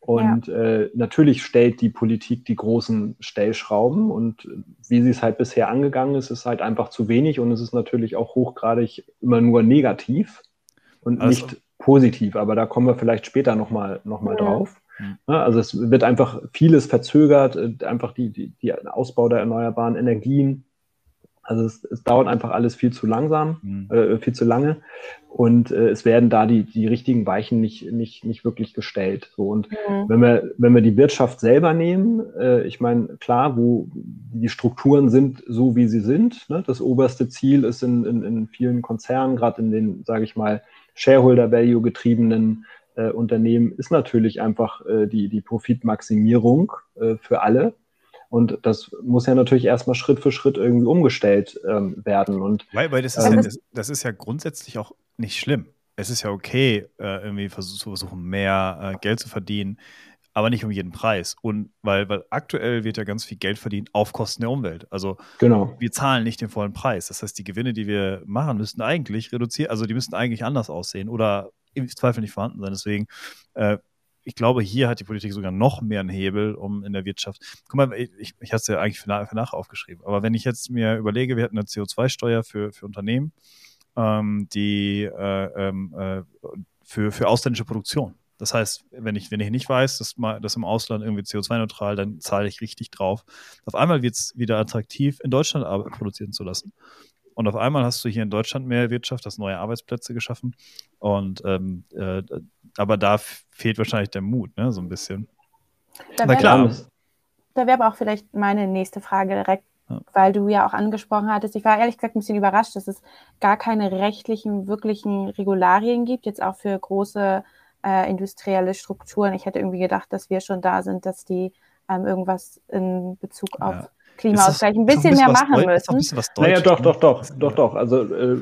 Und ja. äh, natürlich stellt die Politik die großen Stellschrauben und wie sie es halt bisher angegangen ist, ist halt einfach zu wenig und es ist natürlich auch hochgradig immer nur negativ und also. nicht positiv. Aber da kommen wir vielleicht später nochmal noch mal ja. drauf. Mhm. Also es wird einfach vieles verzögert, äh, einfach die, die, die Ausbau der erneuerbaren Energien also es, es, dauert einfach alles viel zu langsam, mhm. äh, viel zu lange und äh, es werden da die, die richtigen Weichen nicht, nicht, nicht wirklich gestellt. So, und mhm. wenn, wir, wenn wir die Wirtschaft selber nehmen, äh, ich meine, klar, wo die Strukturen sind so, wie sie sind. Ne? Das oberste Ziel ist in, in, in vielen Konzernen, gerade in den, sage ich mal, Shareholder-Value getriebenen äh, Unternehmen, ist natürlich einfach äh, die, die Profitmaximierung äh, für alle. Und das muss ja natürlich erstmal Schritt für Schritt irgendwie umgestellt ähm, werden. Und, weil, weil das, ist ähm, ja, das, das, ist ja grundsätzlich auch nicht schlimm. Es ist ja okay, äh, irgendwie zu versuchen, mehr äh, Geld zu verdienen, aber nicht um jeden Preis. Und weil, weil aktuell wird ja ganz viel Geld verdient auf Kosten der Umwelt. Also genau. wir zahlen nicht den vollen Preis. Das heißt, die Gewinne, die wir machen, müssten eigentlich reduzieren, also die müssten eigentlich anders aussehen oder im Zweifel nicht vorhanden sein. Deswegen äh, ich glaube, hier hat die Politik sogar noch mehr einen Hebel, um in der Wirtschaft. Guck mal, ich, ich hatte es ja eigentlich für, nach, für nachher aufgeschrieben. Aber wenn ich jetzt mir überlege, wir hätten eine CO2-Steuer für, für Unternehmen, ähm, die äh, ähm, äh, für, für ausländische Produktion. Das heißt, wenn ich, wenn ich nicht weiß, dass, mal, dass im Ausland irgendwie CO2-neutral, dann zahle ich richtig drauf. Auf einmal wird es wieder attraktiv, in Deutschland produzieren zu lassen. Und auf einmal hast du hier in Deutschland mehr Wirtschaft, hast neue Arbeitsplätze geschaffen. Und ähm, äh, aber da fehlt wahrscheinlich der Mut, ne, so ein bisschen. Da wäre wäre aber auch vielleicht meine nächste Frage direkt, weil du ja auch angesprochen hattest. Ich war ehrlich gesagt ein bisschen überrascht, dass es gar keine rechtlichen, wirklichen Regularien gibt, jetzt auch für große äh, industrielle Strukturen. Ich hätte irgendwie gedacht, dass wir schon da sind, dass die ähm, irgendwas in Bezug auf ja. Klimaausgleich ein bisschen, mehr machen müssen. Ein was naja, doch, doch, doch, doch, doch. Also äh,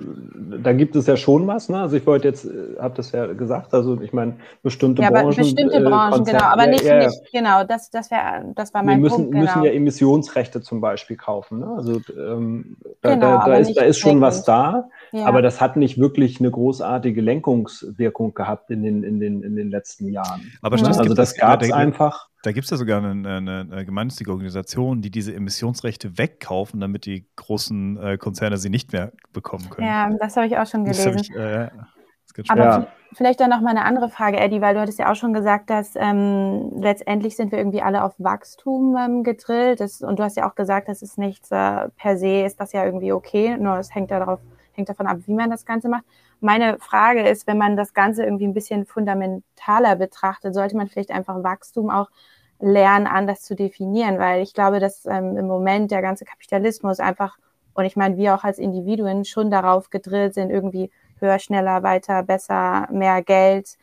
da gibt es ja schon was. Ne? Also ich wollte jetzt, äh, habe das ja gesagt, also ich meine, bestimmte ja, Branchen. bestimmte äh, Branchen, genau, aber ja, nicht, ja, nicht, genau, das, das, wär, das war mein Wir müssen, Punkt. Genau. müssen ja Emissionsrechte zum Beispiel kaufen. Ne? Also ähm, da, genau, da, da ist, da ist schon was da, ja. aber das hat nicht wirklich eine großartige Lenkungswirkung gehabt in den, in den, in den letzten Jahren. Aber also das gab es einfach. Da gibt es ja sogar eine, eine, eine, gemeinnützige Organisation, die diese Emissionsrechte wegkaufen, damit die großen äh, Konzerne sie nicht mehr bekommen können. Ja, das habe ich auch schon gelesen. Ich, äh, Aber ja. vielleicht dann noch mal eine andere Frage, Eddie, weil du hattest ja auch schon gesagt, dass ähm, letztendlich sind wir irgendwie alle auf Wachstum ähm, gedrillt. Das, und du hast ja auch gesagt, das ist nichts äh, per se, ist das ja irgendwie okay, nur es hängt darauf, hängt davon ab, wie man das Ganze macht. Meine Frage ist, wenn man das Ganze irgendwie ein bisschen fundamentaler betrachtet, sollte man vielleicht einfach Wachstum auch lernen, anders zu definieren, weil ich glaube, dass ähm, im Moment der ganze Kapitalismus einfach, und ich meine, wir auch als Individuen schon darauf gedrillt sind, irgendwie höher, schneller, weiter, besser, mehr Geld.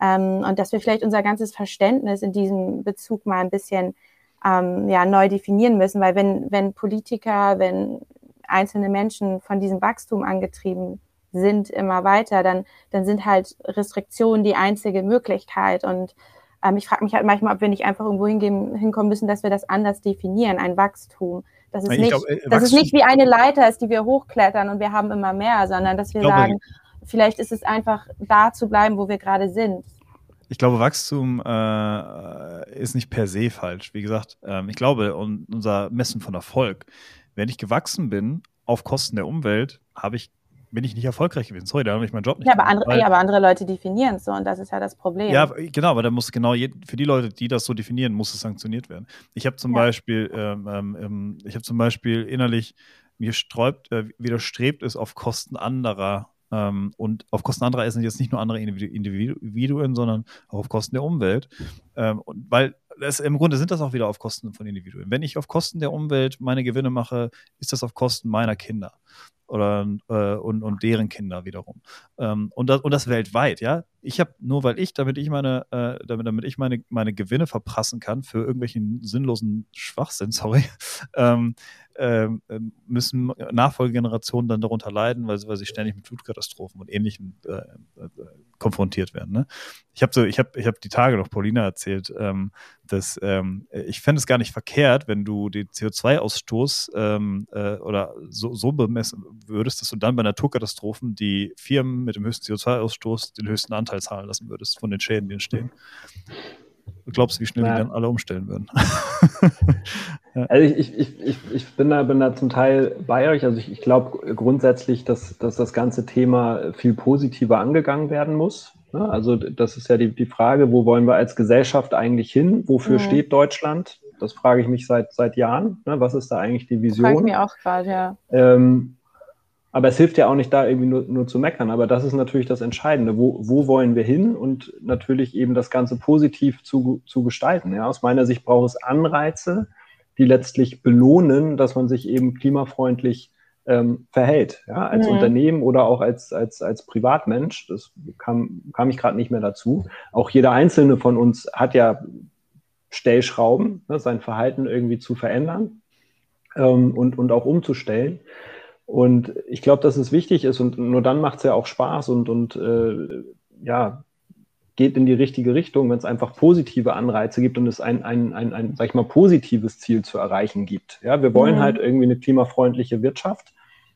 Ähm, und dass wir vielleicht unser ganzes Verständnis in diesem Bezug mal ein bisschen ähm, ja, neu definieren müssen, weil wenn, wenn Politiker, wenn einzelne Menschen von diesem Wachstum angetrieben sind immer weiter, dann, dann sind halt Restriktionen die einzige Möglichkeit. Und ähm, ich frage mich halt manchmal, ob wir nicht einfach irgendwo hingehen, hinkommen müssen, dass wir das anders definieren, ein Wachstum. Dass es, nicht, glaub, äh, dass es nicht wie eine Leiter ist, die wir hochklettern und wir haben immer mehr, sondern dass wir glaube, sagen, vielleicht ist es einfach da zu bleiben, wo wir gerade sind. Ich glaube, Wachstum äh, ist nicht per se falsch. Wie gesagt, ähm, ich glaube, und unser Messen von Erfolg, wenn ich gewachsen bin auf Kosten der Umwelt, habe ich bin ich nicht erfolgreich gewesen. Sorry, da habe ich meinen Job nicht ja, aber andere, weil, ja, aber andere Leute definieren es so und das ist ja das Problem. Ja, genau, aber da muss genau je, für die Leute, die das so definieren, muss es sanktioniert werden. Ich habe zum ja. Beispiel, ähm, ähm, ähm ich habe zum Beispiel innerlich mir sträubt, äh, widerstrebt es auf Kosten anderer ähm, und auf Kosten anderer sind jetzt nicht nur andere Individuen, sondern auch auf Kosten der Umwelt. Ähm, und weil das, im Grunde sind das auch wieder auf Kosten von Individuen. Wenn ich auf Kosten der Umwelt meine Gewinne mache, ist das auf Kosten meiner Kinder oder äh, und, und deren Kinder wiederum. Ähm, und, das, und das weltweit, ja. Ich habe nur weil ich, damit ich meine, äh, damit, damit ich meine, meine Gewinne verprassen kann für irgendwelchen sinnlosen Schwachsinn, sorry, ähm, ähm, ähm, müssen Nachfolgegenerationen dann darunter leiden, weil, weil sie ständig mit Flutkatastrophen und Ähnlichem äh, äh, konfrontiert werden. Ne? Ich habe so, ich habe, ich habe die Tage noch Paulina erzählt, ähm, dass ähm, ich fände es gar nicht verkehrt, wenn du den CO2-Ausstoß ähm, äh, oder so, so bemessen würdest, dass du dann bei Naturkatastrophen die Firmen mit dem höchsten CO2-Ausstoß den höchsten Anteil zahlen lassen würdest von den Schäden, die entstehen. Du glaubst, wie schnell ja. die dann alle umstellen würden? Also ich, ich, ich, ich bin, da, bin da zum Teil bei euch. Also ich, ich glaube grundsätzlich, dass, dass das ganze Thema viel positiver angegangen werden muss. Ne? Also das ist ja die, die Frage, wo wollen wir als Gesellschaft eigentlich hin? Wofür mhm. steht Deutschland? Das frage ich mich seit, seit Jahren. Ne? Was ist da eigentlich die Vision? Frage ich mir auch gerade, ja. Ähm, aber es hilft ja auch nicht da irgendwie nur, nur zu meckern. Aber das ist natürlich das Entscheidende. Wo, wo wollen wir hin? Und natürlich eben das Ganze positiv zu, zu gestalten. Ja, aus meiner Sicht braucht es Anreize, die letztlich belohnen, dass man sich eben klimafreundlich ähm, verhält. Ja, als mhm. Unternehmen oder auch als, als, als Privatmensch. Das kam, kam ich gerade nicht mehr dazu. Auch jeder Einzelne von uns hat ja Stellschrauben, ne, sein Verhalten irgendwie zu verändern ähm, und, und auch umzustellen. Und ich glaube, dass es wichtig ist und nur dann macht es ja auch Spaß und, und äh, ja, geht in die richtige Richtung, wenn es einfach positive Anreize gibt und es ein, ein, ein, ein, sag ich mal, positives Ziel zu erreichen gibt. Ja, wir wollen mhm. halt irgendwie eine klimafreundliche Wirtschaft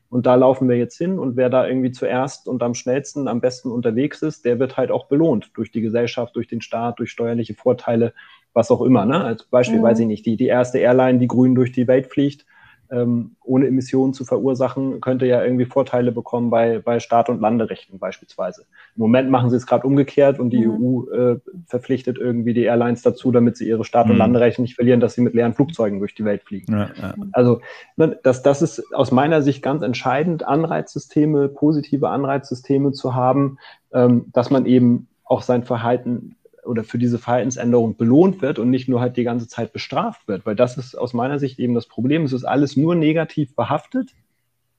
und da laufen wir jetzt hin und wer da irgendwie zuerst und am schnellsten, am besten unterwegs ist, der wird halt auch belohnt durch die Gesellschaft, durch den Staat, durch steuerliche Vorteile, was auch immer. Ne? Als Beispiel, mhm. weiß ich nicht, die, die erste Airline, die grün durch die Welt fliegt, ähm, ohne Emissionen zu verursachen, könnte ja irgendwie Vorteile bekommen bei, bei Start- und Landerechten beispielsweise. Im Moment machen sie es gerade umgekehrt und die mhm. EU äh, verpflichtet irgendwie die Airlines dazu, damit sie ihre Start- und mhm. Landerechte nicht verlieren, dass sie mit leeren Flugzeugen durch die Welt fliegen. Ja, ja. Also ne, das, das ist aus meiner Sicht ganz entscheidend, Anreizsysteme, positive Anreizsysteme zu haben, ähm, dass man eben auch sein Verhalten oder für diese Verhaltensänderung belohnt wird und nicht nur halt die ganze Zeit bestraft wird, weil das ist aus meiner Sicht eben das Problem. Es ist alles nur negativ behaftet.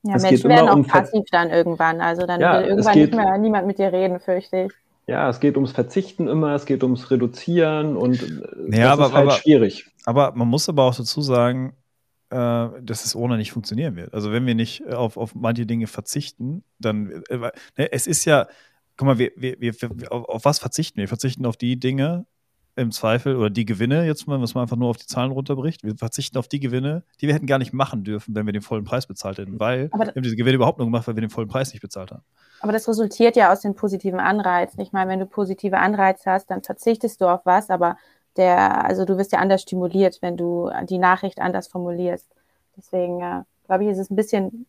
Ja, es Menschen werden auch um passiv dann irgendwann. Also dann ja, will irgendwann geht, nicht mehr niemand mit dir reden, fürchte ich. Ja, es geht ums Verzichten immer, es geht ums Reduzieren und äh, ja, das aber, ist halt aber, schwierig. Aber man muss aber auch dazu sagen, äh, dass es ohne nicht funktionieren wird. Also wenn wir nicht auf, auf manche Dinge verzichten, dann äh, ne, es ist ja, guck mal, wir, wir, wir, auf, auf was verzichten wir? Wir verzichten auf die Dinge, im Zweifel, oder die Gewinne, jetzt mal, was man einfach nur auf die Zahlen runterbricht, wir verzichten auf die Gewinne, die wir hätten gar nicht machen dürfen, wenn wir den vollen Preis bezahlt hätten, weil aber wir haben diese Gewinne überhaupt nur gemacht, weil wir den vollen Preis nicht bezahlt haben. Aber das resultiert ja aus den positiven Anreizen. Ich meine, wenn du positive Anreize hast, dann verzichtest du auf was, aber der, also du wirst ja anders stimuliert, wenn du die Nachricht anders formulierst. Deswegen, äh, glaube ich, ist es ein bisschen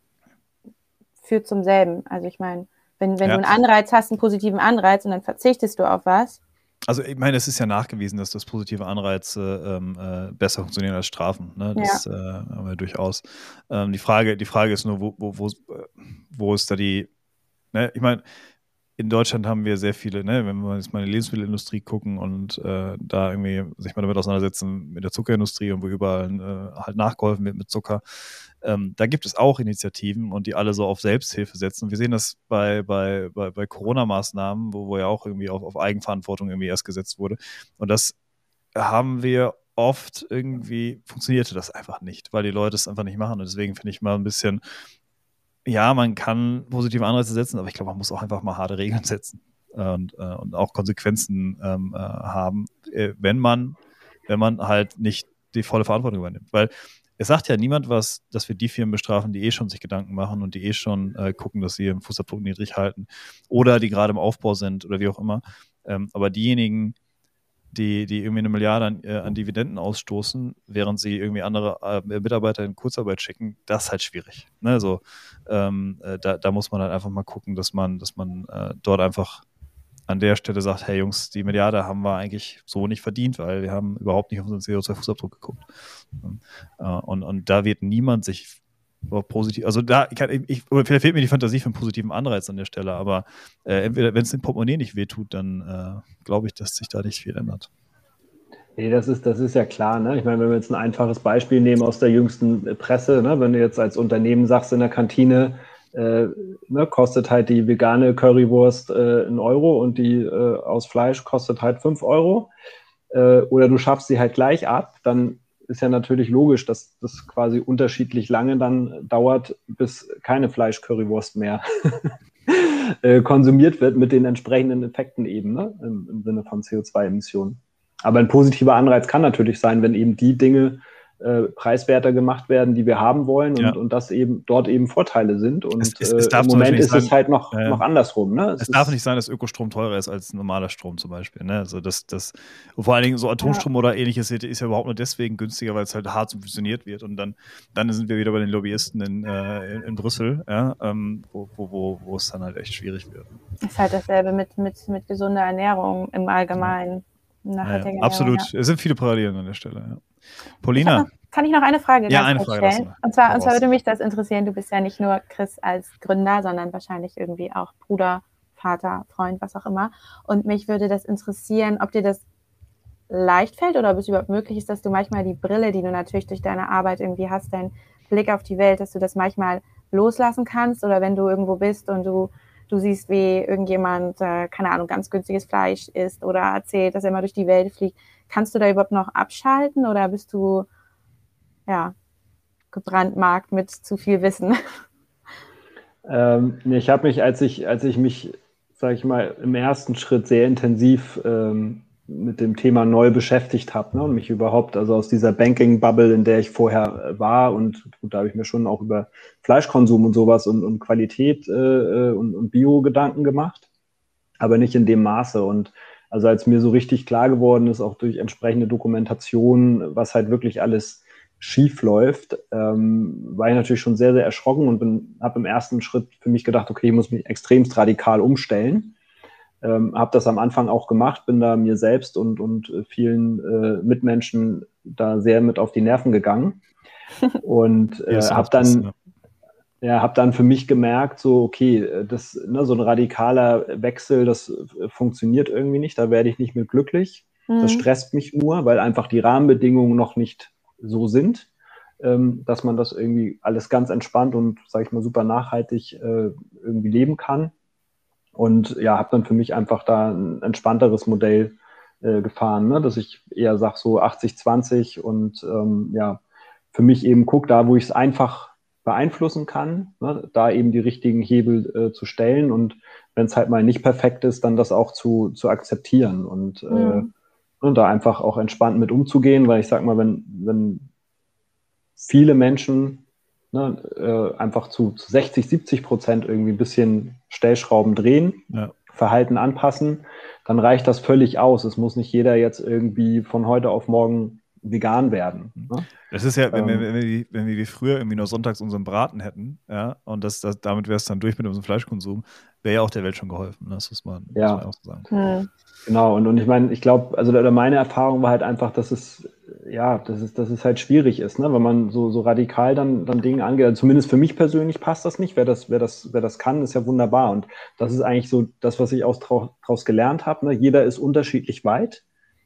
führt zum selben. Also ich meine, wenn, wenn ja. du einen Anreiz hast, einen positiven Anreiz und dann verzichtest du auf was. Also ich meine, es ist ja nachgewiesen, dass das positive Anreize ähm, äh, besser funktionieren als Strafen. Ne? Das ja. äh, haben wir durchaus. Ähm, die, Frage, die Frage ist nur, wo, wo, wo, wo ist da die, ne? ich meine, in Deutschland haben wir sehr viele, ne, wenn wir jetzt mal in die Lebensmittelindustrie gucken und äh, da irgendwie sich mal damit auseinandersetzen mit der Zuckerindustrie und wo überall äh, halt nachgeholfen wird mit Zucker. Ähm, da gibt es auch Initiativen und die alle so auf Selbsthilfe setzen. Wir sehen das bei, bei, bei, bei Corona-Maßnahmen, wo, wo ja auch irgendwie auf, auf Eigenverantwortung irgendwie erst gesetzt wurde. Und das haben wir oft irgendwie, funktionierte das einfach nicht, weil die Leute es einfach nicht machen. Und deswegen finde ich mal ein bisschen ja, man kann positive Anreize setzen, aber ich glaube, man muss auch einfach mal harte Regeln setzen und, äh, und auch Konsequenzen ähm, äh, haben, äh, wenn man, wenn man halt nicht die volle Verantwortung übernimmt. Weil es sagt ja niemand was, dass wir die Firmen bestrafen, die eh schon sich Gedanken machen und die eh schon äh, gucken, dass sie ihren Fußabdruck niedrig halten oder die gerade im Aufbau sind oder wie auch immer. Ähm, aber diejenigen, die, die irgendwie eine Milliarde an, äh, an Dividenden ausstoßen, während sie irgendwie andere äh, Mitarbeiter in Kurzarbeit schicken, das ist halt schwierig. Ne? Also ähm, äh, da, da muss man halt einfach mal gucken, dass man, dass man äh, dort einfach an der Stelle sagt, hey Jungs, die Milliarde haben wir eigentlich so nicht verdient, weil wir haben überhaupt nicht auf unseren CO2-Fußabdruck geguckt. Und, und da wird niemand sich positiv, also da kann ich, vielleicht fehlt mir die Fantasie für einen positiven Anreiz an der Stelle, aber äh, entweder, wenn es dem Portemonnaie nicht wehtut, dann äh, glaube ich, dass sich da nicht viel ändert. Nee, das ist, das ist ja klar. Ne? Ich meine, wenn wir jetzt ein einfaches Beispiel nehmen aus der jüngsten Presse, ne? wenn du jetzt als Unternehmen sagst in der Kantine, äh, ne, kostet halt die vegane Currywurst äh, einen Euro und die äh, aus Fleisch kostet halt fünf Euro, äh, oder du schaffst sie halt gleich ab, dann ist ja natürlich logisch, dass das quasi unterschiedlich lange dann dauert, bis keine Fleisch-Currywurst mehr äh, konsumiert wird mit den entsprechenden Effekten eben ne? Im, im Sinne von CO2-Emissionen. Aber ein positiver Anreiz kann natürlich sein, wenn eben die Dinge äh, preiswerter gemacht werden, die wir haben wollen und, ja. und dass eben dort eben Vorteile sind. Und es, es, es äh, im Moment ist sagen, es halt noch, äh, noch andersrum. Ne? Es, es darf nicht sein, dass Ökostrom teurer ist als normaler Strom zum Beispiel. Ne? Also das, das, vor allen Dingen so Atomstrom ja. oder ähnliches ist ja überhaupt nur deswegen günstiger, weil es halt hart subventioniert wird. Und dann, dann sind wir wieder bei den Lobbyisten in, äh, in, in, Brüssel, ja? ähm, wo, wo, wo, wo es dann halt echt schwierig wird. Ist halt dasselbe mit, mit, mit gesunder Ernährung im Allgemeinen. Ja, ja, absolut. Ja. Es sind viele Parallelen an der Stelle. Paulina. Noch, kann ich noch eine Frage ja, eine Frage stellen? Und zwar, und zwar würde mich das interessieren. Du bist ja nicht nur Chris als Gründer, sondern wahrscheinlich irgendwie auch Bruder, Vater, Freund, was auch immer. Und mich würde das interessieren, ob dir das leicht fällt oder ob es überhaupt möglich ist, dass du manchmal die Brille, die du natürlich durch deine Arbeit irgendwie hast, deinen Blick auf die Welt, dass du das manchmal loslassen kannst oder wenn du irgendwo bist und du du siehst, wie irgendjemand, äh, keine Ahnung, ganz günstiges Fleisch isst oder erzählt, dass er immer durch die Welt fliegt. Kannst du da überhaupt noch abschalten oder bist du, ja, gebrandmarkt mit zu viel Wissen? Ähm, ich habe mich, als ich, als ich mich, sage ich mal, im ersten Schritt sehr intensiv ähm, mit dem Thema neu beschäftigt habe ne, und mich überhaupt, also aus dieser Banking-Bubble, in der ich vorher äh, war und gut, da habe ich mir schon auch über Fleischkonsum und sowas und, und Qualität äh, äh, und, und Bio-Gedanken gemacht, aber nicht in dem Maße. Und also als mir so richtig klar geworden ist, auch durch entsprechende Dokumentation, was halt wirklich alles schief läuft, ähm, war ich natürlich schon sehr, sehr erschrocken und habe im ersten Schritt für mich gedacht, okay, ich muss mich extremst radikal umstellen ähm, habe das am Anfang auch gemacht, bin da mir selbst und, und äh, vielen äh, Mitmenschen da sehr mit auf die Nerven gegangen. Und äh, habe dann, ne? ja, hab dann für mich gemerkt, so, okay, äh, das, ne, so ein radikaler Wechsel, das äh, funktioniert irgendwie nicht, da werde ich nicht mehr glücklich. Mhm. Das stresst mich nur, weil einfach die Rahmenbedingungen noch nicht so sind, ähm, dass man das irgendwie alles ganz entspannt und, sage ich mal, super nachhaltig äh, irgendwie leben kann. Und ja, habe dann für mich einfach da ein entspannteres Modell äh, gefahren, ne? dass ich eher sage so 80-20 und ähm, ja, für mich eben gucke, da wo ich es einfach beeinflussen kann, ne? da eben die richtigen Hebel äh, zu stellen und wenn es halt mal nicht perfekt ist, dann das auch zu, zu akzeptieren und, äh, mhm. äh, und da einfach auch entspannt mit umzugehen, weil ich sag mal, wenn, wenn viele Menschen ne, äh, einfach zu, zu 60, 70 Prozent irgendwie ein bisschen Stellschrauben drehen, ja. Verhalten anpassen, dann reicht das völlig aus. Es muss nicht jeder jetzt irgendwie von heute auf morgen vegan werden. Ne? Das ist ja, wenn, ähm, wir, wenn, wir, wenn wir wie früher irgendwie nur sonntags unseren Braten hätten, ja, und das, das damit wäre es dann durch mit unserem Fleischkonsum, wäre ja auch der Welt schon geholfen. Das muss man, ja. muss man auch so sagen. Hm. Genau, und, und ich meine, ich glaube, also meine Erfahrung war halt einfach, dass es ja, dass es, dass es halt schwierig ist, ne? wenn man so, so radikal dann, dann Dinge angeht. Also zumindest für mich persönlich passt das nicht. Wer das, wer, das, wer das kann, ist ja wunderbar. Und das ist eigentlich so das, was ich aus daraus gelernt habe. Ne? Jeder ist unterschiedlich weit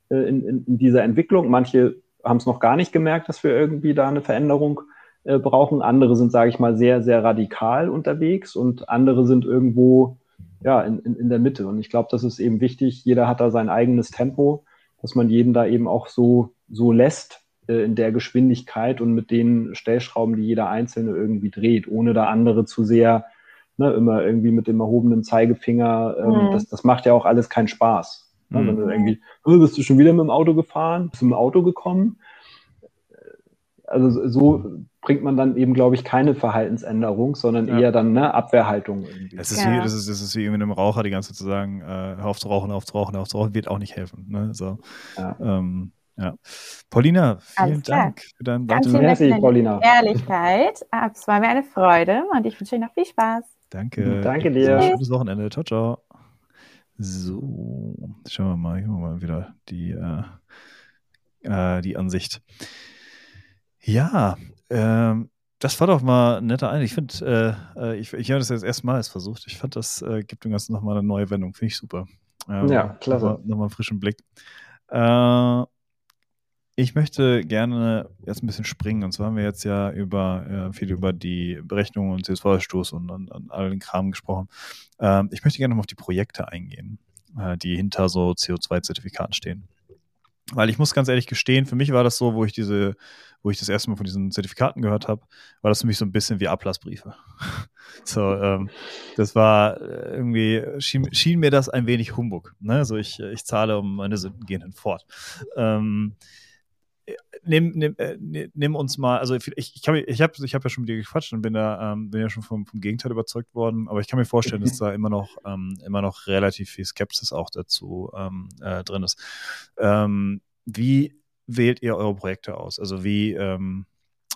äh, in, in, in dieser Entwicklung. Manche haben es noch gar nicht gemerkt, dass wir irgendwie da eine Veränderung äh, brauchen. Andere sind, sage ich mal, sehr, sehr radikal unterwegs und andere sind irgendwo ja, in, in, in der Mitte. Und ich glaube, das ist eben wichtig. Jeder hat da sein eigenes Tempo, dass man jeden da eben auch so, so lässt äh, in der Geschwindigkeit und mit den Stellschrauben, die jeder Einzelne irgendwie dreht, ohne da andere zu sehr ne, immer irgendwie mit dem erhobenen Zeigefinger. Ähm, mhm. das, das macht ja auch alles keinen Spaß. Ne, mhm. Wenn du irgendwie, oh, bist du schon wieder mit dem Auto gefahren? Bist du mit dem Auto gekommen? Also so bringt man dann eben, glaube ich, keine Verhaltensänderung, sondern ja. eher dann eine Abwehrhaltung. Irgendwie. Das ist, ja. wie, das, ist, das ist wie mit einem Raucher die ganze Zeit zu sagen, äh, hör auf zu rauchen, hör auf zu rauchen, hör auf zu rauchen, wird auch nicht helfen. Ne? So, ja. Ähm, ja. Paulina, vielen Dank für deinen vielen Merci, Paulina. Ehrlichkeit. Ah, es war mir eine Freude und ich wünsche dir noch viel Spaß. Danke. Danke dir. Schönes Wochenende. Ciao, ciao. So, schauen wir mal, hier haben wir mal wieder die, äh, äh, die Ansicht. Ja, ähm, das war doch mal ein netter Ein. Ich finde, äh, äh, ich, ich habe das jetzt erstmals versucht. Ich fand, das äh, gibt dem Ganzen nochmal eine neue Wendung. Finde ich super. Ähm, ja, klasse. Nochmal, nochmal einen frischen Blick. Äh, ich möchte gerne jetzt ein bisschen springen. Und zwar haben wir jetzt ja über äh, viel über die Berechnung und CO2-Ausstoß und, und, und all den Kram gesprochen. Ähm, ich möchte gerne noch auf die Projekte eingehen, äh, die hinter so CO2-Zertifikaten stehen. Weil ich muss ganz ehrlich gestehen, für mich war das so, wo ich diese, wo ich das erste Mal von diesen Zertifikaten gehört habe, war das für mich so ein bisschen wie Ablassbriefe. so, ähm, das war äh, irgendwie, schien, schien, mir das ein wenig Humbug. Ne? Also ich, ich zahle um meine Sünden gehen hinfort. Ähm, nimm, nimm, äh, nimm uns mal, also ich, ich, kann, ich habe ich hab ja schon mit dir gequatscht und bin da ähm, bin ja schon vom, vom Gegenteil überzeugt worden, aber ich kann mir vorstellen, dass da immer noch, ähm, immer noch relativ viel Skepsis auch dazu ähm, äh, drin ist. Ähm, wie wählt ihr eure Projekte aus? Also wie, ähm,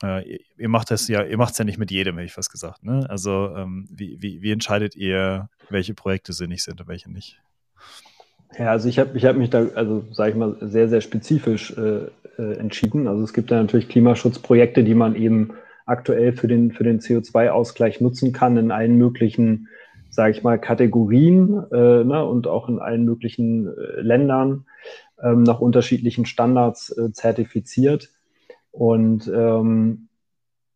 äh, ihr macht das ja, ihr macht es ja nicht mit jedem, hätte ich fast gesagt. Ne? Also ähm, wie, wie, wie entscheidet ihr, welche Projekte sinnig sind und welche nicht? Ja, also ich habe ich hab mich da, also sage ich mal, sehr, sehr spezifisch äh, äh, entschieden. Also es gibt da natürlich Klimaschutzprojekte, die man eben aktuell für den, für den CO2-Ausgleich nutzen kann in allen möglichen, sage ich mal, Kategorien äh, ne, und auch in allen möglichen äh, Ländern ähm, nach unterschiedlichen Standards äh, zertifiziert. Und ähm,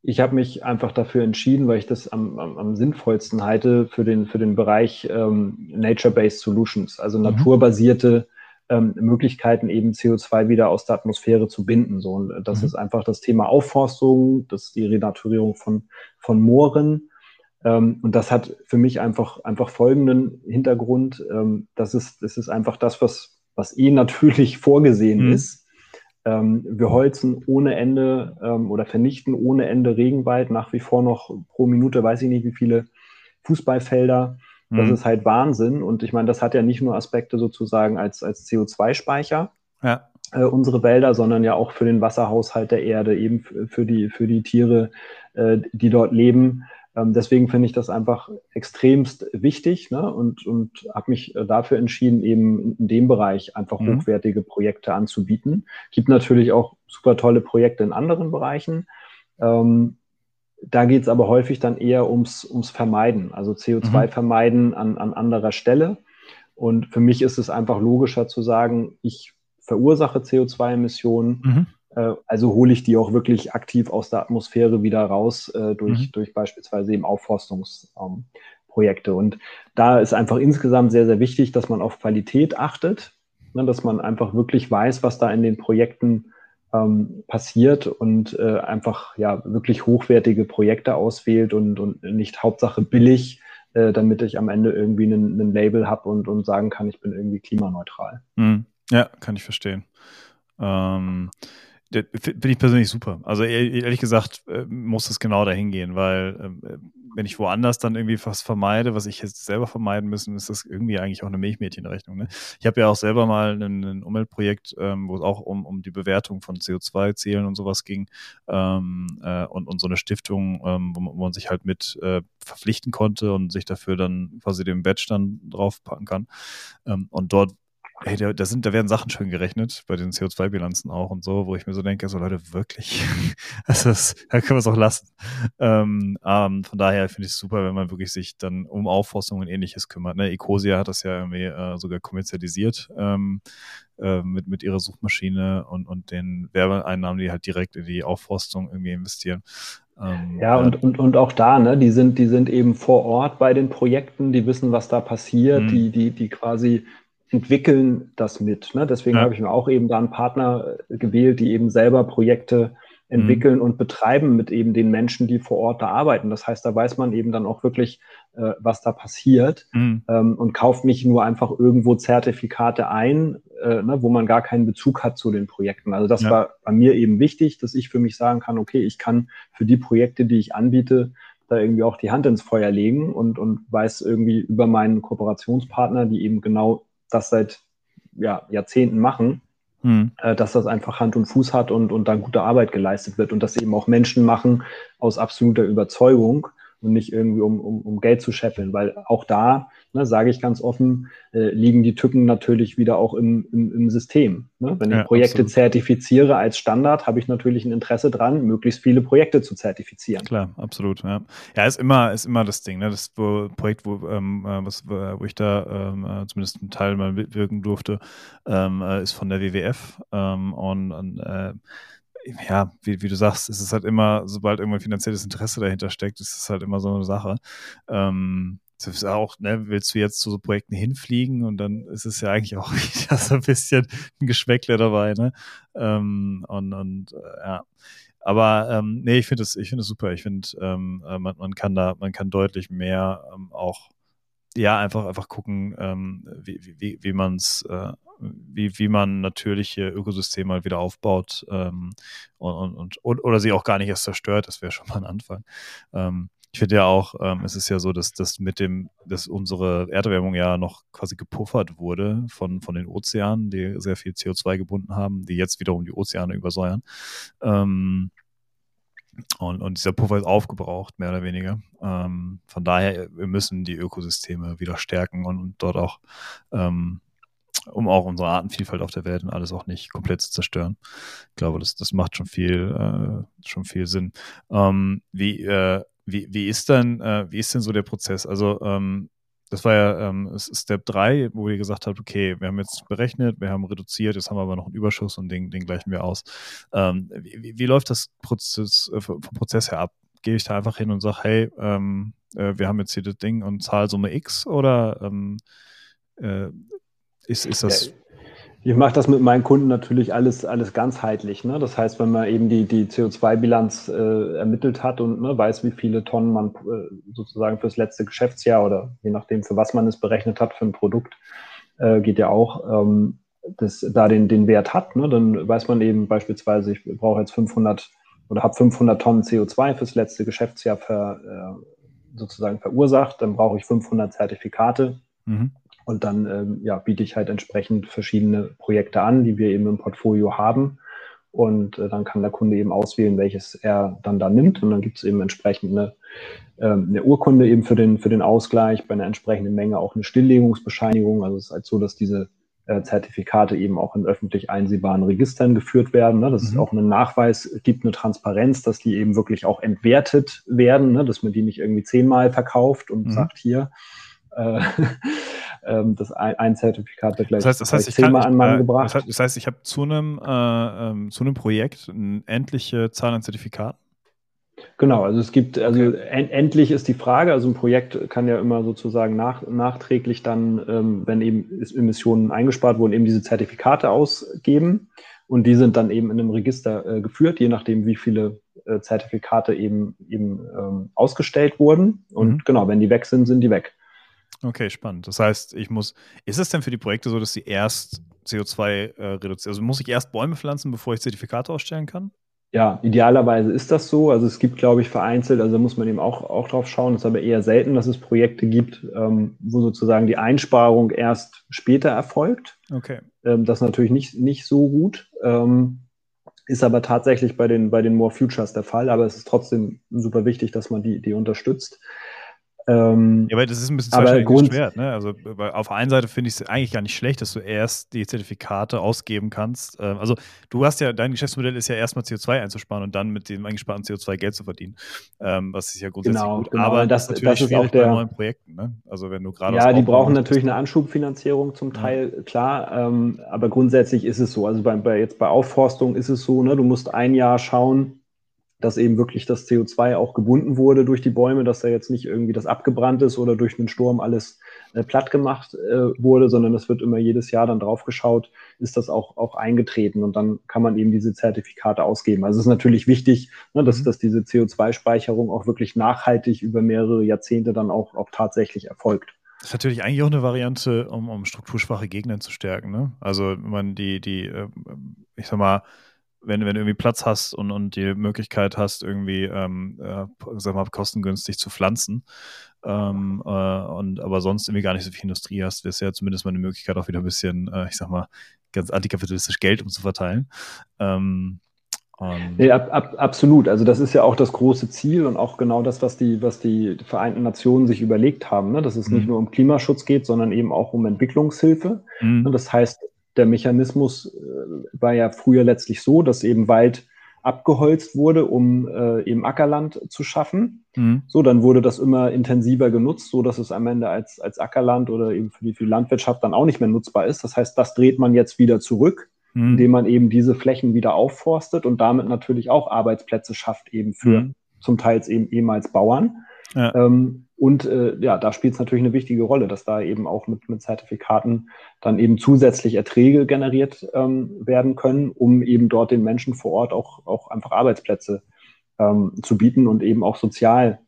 ich habe mich einfach dafür entschieden, weil ich das am, am, am sinnvollsten halte für den, für den Bereich ähm, Nature-Based Solutions, also mhm. naturbasierte ähm, Möglichkeiten, eben CO2 wieder aus der Atmosphäre zu binden. So, und das mhm. ist einfach das Thema Aufforstung, das ist die Renaturierung von, von Mooren. Ähm, und das hat für mich einfach, einfach folgenden Hintergrund. Ähm, das, ist, das ist einfach das, was, was eh natürlich vorgesehen mhm. ist. Ähm, wir holzen ohne Ende ähm, oder vernichten ohne Ende Regenwald, nach wie vor noch pro Minute, weiß ich nicht, wie viele Fußballfelder. Das mhm. ist halt Wahnsinn. Und ich meine, das hat ja nicht nur Aspekte sozusagen als, als CO2-Speicher, ja. äh, unsere Wälder, sondern ja auch für den Wasserhaushalt der Erde, eben für die, für die Tiere, äh, die dort leben. Ähm, deswegen finde ich das einfach extremst wichtig ne? und, und habe mich äh, dafür entschieden, eben in dem Bereich einfach mhm. hochwertige Projekte anzubieten. Gibt natürlich auch super tolle Projekte in anderen Bereichen. Ähm, da geht es aber häufig dann eher ums, ums Vermeiden, also CO2 mhm. vermeiden an, an anderer Stelle. Und für mich ist es einfach logischer zu sagen, ich verursache CO2-Emissionen, mhm. äh, also hole ich die auch wirklich aktiv aus der Atmosphäre wieder raus äh, durch, mhm. durch beispielsweise eben Aufforstungsprojekte. Ähm, Und da ist einfach insgesamt sehr, sehr wichtig, dass man auf Qualität achtet, ne, dass man einfach wirklich weiß, was da in den Projekten ähm, passiert und äh, einfach ja wirklich hochwertige Projekte auswählt und, und nicht Hauptsache billig, äh, damit ich am Ende irgendwie ein Label habe und, und sagen kann, ich bin irgendwie klimaneutral. Mhm. Ja, kann ich verstehen. Ähm, Finde ich persönlich super. Also ehrlich gesagt äh, muss es genau dahin gehen, weil ähm, äh, wenn ich woanders dann irgendwie was vermeide, was ich jetzt selber vermeiden müssen, ist das irgendwie eigentlich auch eine Milchmädchenrechnung. Ne? Ich habe ja auch selber mal ein, ein Umweltprojekt, ähm, wo es auch um, um die Bewertung von CO2-Zielen und sowas ging ähm, äh, und, und so eine Stiftung, ähm, wo, man, wo, man, sich halt mit äh, verpflichten konnte und sich dafür dann quasi den Badge dann draufpacken kann. Ähm, und dort Hey, da, da, sind, da werden Sachen schön gerechnet, bei den CO2-Bilanzen auch und so, wo ich mir so denke, so Leute, wirklich, das, da können wir es auch lassen. Ähm, ähm, von daher finde ich es super, wenn man wirklich sich dann um Aufforstung und ähnliches kümmert. Ne? Ecosia hat das ja irgendwie äh, sogar kommerzialisiert ähm, äh, mit, mit ihrer Suchmaschine und, und den Werbeeinnahmen, die halt direkt in die Aufforstung irgendwie investieren. Ähm, ja, und, und, und auch da, ne, die sind, die sind eben vor Ort bei den Projekten, die wissen, was da passiert, mhm. die, die, die quasi entwickeln das mit. Ne? Deswegen ja. habe ich mir auch eben da einen Partner äh, gewählt, die eben selber Projekte entwickeln mhm. und betreiben mit eben den Menschen, die vor Ort da arbeiten. Das heißt, da weiß man eben dann auch wirklich, äh, was da passiert mhm. ähm, und kauft nicht nur einfach irgendwo Zertifikate ein, äh, ne, wo man gar keinen Bezug hat zu den Projekten. Also das ja. war bei mir eben wichtig, dass ich für mich sagen kann, okay, ich kann für die Projekte, die ich anbiete, da irgendwie auch die Hand ins Feuer legen und, und weiß irgendwie über meinen Kooperationspartner, die eben genau das seit ja, Jahrzehnten machen, hm. äh, dass das einfach Hand und Fuß hat und, und dann gute Arbeit geleistet wird und dass eben auch Menschen machen aus absoluter Überzeugung und nicht irgendwie um, um, um Geld zu scheffeln, weil auch da, ne, sage ich ganz offen, äh, liegen die Tücken natürlich wieder auch im, im, im System. Ne? Wenn ich ja, Projekte absolut. zertifiziere als Standard, habe ich natürlich ein Interesse dran, möglichst viele Projekte zu zertifizieren. Klar, absolut. Ja, ja ist immer ist immer das Ding. Ne? Das wo, Projekt, wo, ähm, äh, was, wo ich da ähm, äh, zumindest einen Teil mal mitwirken durfte, ähm, äh, ist von der WWF ähm, und, und äh, ja, wie, wie, du sagst, es ist halt immer, sobald irgendwann finanzielles Interesse dahinter steckt, ist es halt immer so eine Sache. Ähm, das ist auch, ne, willst du jetzt zu so Projekten hinfliegen und dann ist es ja eigentlich auch wieder so ein bisschen ein Geschmäckle dabei, ne? Ähm, und und äh, ja. Aber ähm, nee, ich finde es, ich finde es super. Ich finde, ähm, äh, man, man kann da, man kann deutlich mehr ähm, auch ja, einfach, einfach gucken, ähm, wie, wie, wie man es, äh, wie, wie man natürliche Ökosysteme halt wieder aufbaut ähm, und, und, und, oder sie auch gar nicht erst zerstört, das wäre schon mal ein Anfang. Ähm, ich finde ja auch, ähm, es ist ja so, dass, dass mit dem, dass unsere Erderwärmung ja noch quasi gepuffert wurde von, von den Ozeanen, die sehr viel CO2 gebunden haben, die jetzt wiederum die Ozeane übersäuern. Ähm, und, und dieser Puffer ist aufgebraucht, mehr oder weniger. Ähm, von daher, wir müssen die Ökosysteme wieder stärken und, und dort auch, ähm, um auch unsere Artenvielfalt auf der Welt und alles auch nicht komplett zu zerstören. Ich glaube, das, das macht schon viel, äh, schon viel Sinn. Ähm, wie, äh, wie, wie ist denn, äh, wie ist denn so der Prozess? Also, ähm, das war ja ähm, Step 3, wo ihr gesagt habt, okay, wir haben jetzt berechnet, wir haben reduziert, jetzt haben wir aber noch einen Überschuss und den, den gleichen wir aus. Ähm, wie, wie, läuft das Prozess, äh, vom Prozess her ab? Gehe ich da einfach hin und sage, hey, ähm, äh, wir haben jetzt hier das Ding und Zahlsumme X oder ähm, äh, ist, ist das. Ja, ich mache das mit meinen Kunden natürlich alles, alles ganzheitlich. Ne? Das heißt, wenn man eben die, die CO2-Bilanz äh, ermittelt hat und ne, weiß, wie viele Tonnen man äh, sozusagen fürs letzte Geschäftsjahr oder je nachdem, für was man es berechnet hat, für ein Produkt, äh, geht ja auch, ähm, das, da den, den Wert hat, ne? dann weiß man eben beispielsweise, ich brauche jetzt 500 oder habe 500 Tonnen CO2 fürs letzte Geschäftsjahr ver, äh, sozusagen verursacht, dann brauche ich 500 Zertifikate. Mhm. Und dann ähm, ja, biete ich halt entsprechend verschiedene Projekte an, die wir eben im Portfolio haben. Und äh, dann kann der Kunde eben auswählen, welches er dann da nimmt. Und dann gibt es eben entsprechend eine, ähm, eine Urkunde eben für den, für den Ausgleich, bei einer entsprechenden Menge auch eine Stilllegungsbescheinigung. Also es ist halt so, dass diese äh, Zertifikate eben auch in öffentlich einsehbaren Registern geführt werden. Ne? Dass mhm. es auch einen Nachweis gibt, eine Transparenz, dass die eben wirklich auch entwertet werden, ne? dass man die nicht irgendwie zehnmal verkauft und mhm. sagt, hier, äh, ähm, das ein, Zertifikat wird gleich, das heißt, das heißt, zehnmal an Mann äh, gebracht. Das heißt, das heißt, ich habe zu einem, äh, ähm, zu einem Projekt eine endliche Zahl an Zertifikaten? Genau, also es gibt, also okay. en endlich ist die Frage, also ein Projekt kann ja immer sozusagen nach, nachträglich dann, ähm, wenn eben Emissionen eingespart wurden, eben diese Zertifikate ausgeben und die sind dann eben in einem Register äh, geführt, je nachdem, wie viele äh, Zertifikate eben, eben ähm, ausgestellt wurden. Und mhm. genau, wenn die weg sind, sind die weg. Okay, spannend. Das heißt, ich muss, ist es denn für die Projekte so, dass sie erst CO2 äh, reduzieren? Also muss ich erst Bäume pflanzen, bevor ich Zertifikate ausstellen kann? Ja, idealerweise ist das so. Also es gibt, glaube ich, vereinzelt, also da muss man eben auch, auch drauf schauen, es ist aber eher selten, dass es Projekte gibt, ähm, wo sozusagen die Einsparung erst später erfolgt. Okay. Ähm, das ist natürlich nicht, nicht so gut. Ähm, ist aber tatsächlich bei den, bei den More Futures der Fall, aber es ist trotzdem super wichtig, dass man die, die unterstützt. Ähm, ja, aber das ist ein bisschen zweischneidiges Schwert. Ne? Also auf der einen Seite finde ich es eigentlich gar nicht schlecht, dass du erst die Zertifikate ausgeben kannst. Ähm, also du hast ja, dein Geschäftsmodell ist ja erstmal CO2 einzusparen und dann mit dem eingesparten CO2 Geld zu verdienen. Ähm, was ist ja grundsätzlich genau, gut. Genau. Aber das, das, das ist auch der, bei neuen Projekten. Ne? Also wenn du gerade Ja, die brauchen natürlich eine Anschubfinanzierung zum Teil, ja. klar. Ähm, aber grundsätzlich ist es so. Also bei, bei, jetzt bei Aufforstung ist es so, ne, du musst ein Jahr schauen, dass eben wirklich das CO2 auch gebunden wurde durch die Bäume, dass da jetzt nicht irgendwie das abgebrannt ist oder durch einen Sturm alles äh, platt gemacht äh, wurde, sondern es wird immer jedes Jahr dann drauf geschaut, ist das auch, auch eingetreten und dann kann man eben diese Zertifikate ausgeben. Also es ist natürlich wichtig, ne, dass, mhm. dass diese CO2-Speicherung auch wirklich nachhaltig über mehrere Jahrzehnte dann auch, auch tatsächlich erfolgt. Das ist natürlich eigentlich auch eine Variante, um, um strukturschwache Gegner zu stärken. Ne? Also wenn man die, die, äh, ich sag mal, wenn, wenn du irgendwie Platz hast und, und die Möglichkeit hast, irgendwie, ähm, äh, sag mal, kostengünstig zu pflanzen, ähm, äh, und aber sonst irgendwie gar nicht so viel Industrie hast, wäre es ja zumindest mal eine Möglichkeit, auch wieder ein bisschen, äh, ich sag mal, ganz antikapitalistisch Geld umzuverteilen. Ähm, nee, ab, ab, absolut. Also das ist ja auch das große Ziel und auch genau das, was die, was die Vereinten Nationen sich überlegt haben, ne? dass es mhm. nicht nur um Klimaschutz geht, sondern eben auch um Entwicklungshilfe. Mhm. Das heißt, der Mechanismus äh, war ja früher letztlich so, dass eben Wald abgeholzt wurde, um äh, eben Ackerland zu schaffen. Mhm. So, dann wurde das immer intensiver genutzt, so dass es am Ende als, als Ackerland oder eben für die, für die Landwirtschaft dann auch nicht mehr nutzbar ist. Das heißt, das dreht man jetzt wieder zurück, mhm. indem man eben diese Flächen wieder aufforstet und damit natürlich auch Arbeitsplätze schafft, eben für mhm. zum Teil eben ehemals Bauern. Ja. Ähm, und äh, ja, da spielt es natürlich eine wichtige Rolle, dass da eben auch mit, mit Zertifikaten dann eben zusätzlich Erträge generiert ähm, werden können, um eben dort den Menschen vor Ort auch, auch einfach Arbeitsplätze ähm, zu bieten und eben auch sozial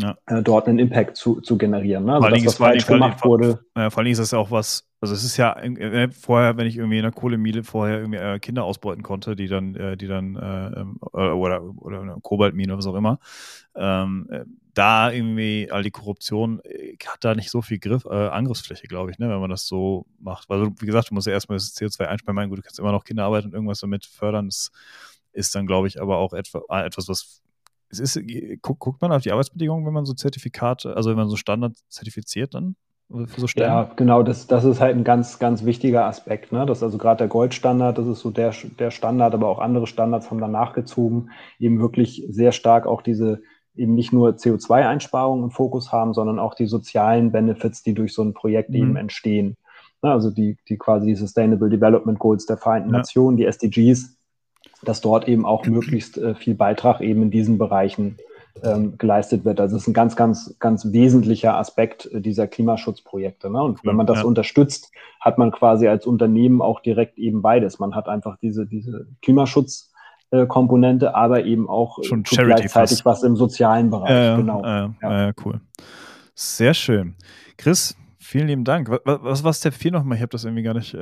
ja. äh, dort einen Impact zu, zu generieren. Ne? Also das, was falsch gemacht wurde. Ja, vor allem ist das ja auch was, also es ist ja äh, vorher, wenn ich irgendwie in einer Kohlemine vorher irgendwie äh, Kinder ausbeuten konnte, die dann, äh, die dann äh, ähm, oder, oder eine Kobaltmine oder was auch immer, ähm, äh, da irgendwie all die Korruption äh, hat da nicht so viel Griff, äh, Angriffsfläche, glaube ich, ne, wenn man das so macht. Weil, wie gesagt, du musst ja erstmal das CO2 einsparen. Mein, gut, du kannst immer noch Kinderarbeit und irgendwas damit fördern. Das ist dann, glaube ich, aber auch etwa, äh, etwas, was es ist, äh, guck, guckt man auf die Arbeitsbedingungen, wenn man so Zertifikate, also wenn man so Standard zertifiziert dann? Für so? Ja, genau, das, das ist halt ein ganz, ganz wichtiger Aspekt. Ne? Das ist also gerade der Goldstandard, das ist so der, der Standard, aber auch andere Standards haben danach gezogen, eben wirklich sehr stark auch diese eben nicht nur CO2-Einsparungen im Fokus haben, sondern auch die sozialen Benefits, die durch so ein Projekt mhm. eben entstehen. Also die, die quasi die Sustainable Development Goals der Vereinten ja. Nationen, die SDGs, dass dort eben auch möglichst äh, viel Beitrag eben in diesen Bereichen ähm, geleistet wird. Also es ist ein ganz, ganz, ganz wesentlicher Aspekt äh, dieser Klimaschutzprojekte. Ne? Und wenn man das ja. unterstützt, hat man quasi als Unternehmen auch direkt eben beides. Man hat einfach diese, diese Klimaschutz äh, Komponente, aber eben auch Schon gleichzeitig was im sozialen Bereich. Ja, genau. Ja, ja. cool. Sehr schön. Chris, vielen lieben Dank. Was, was war Step 4 nochmal? Ich habe das irgendwie gar nicht.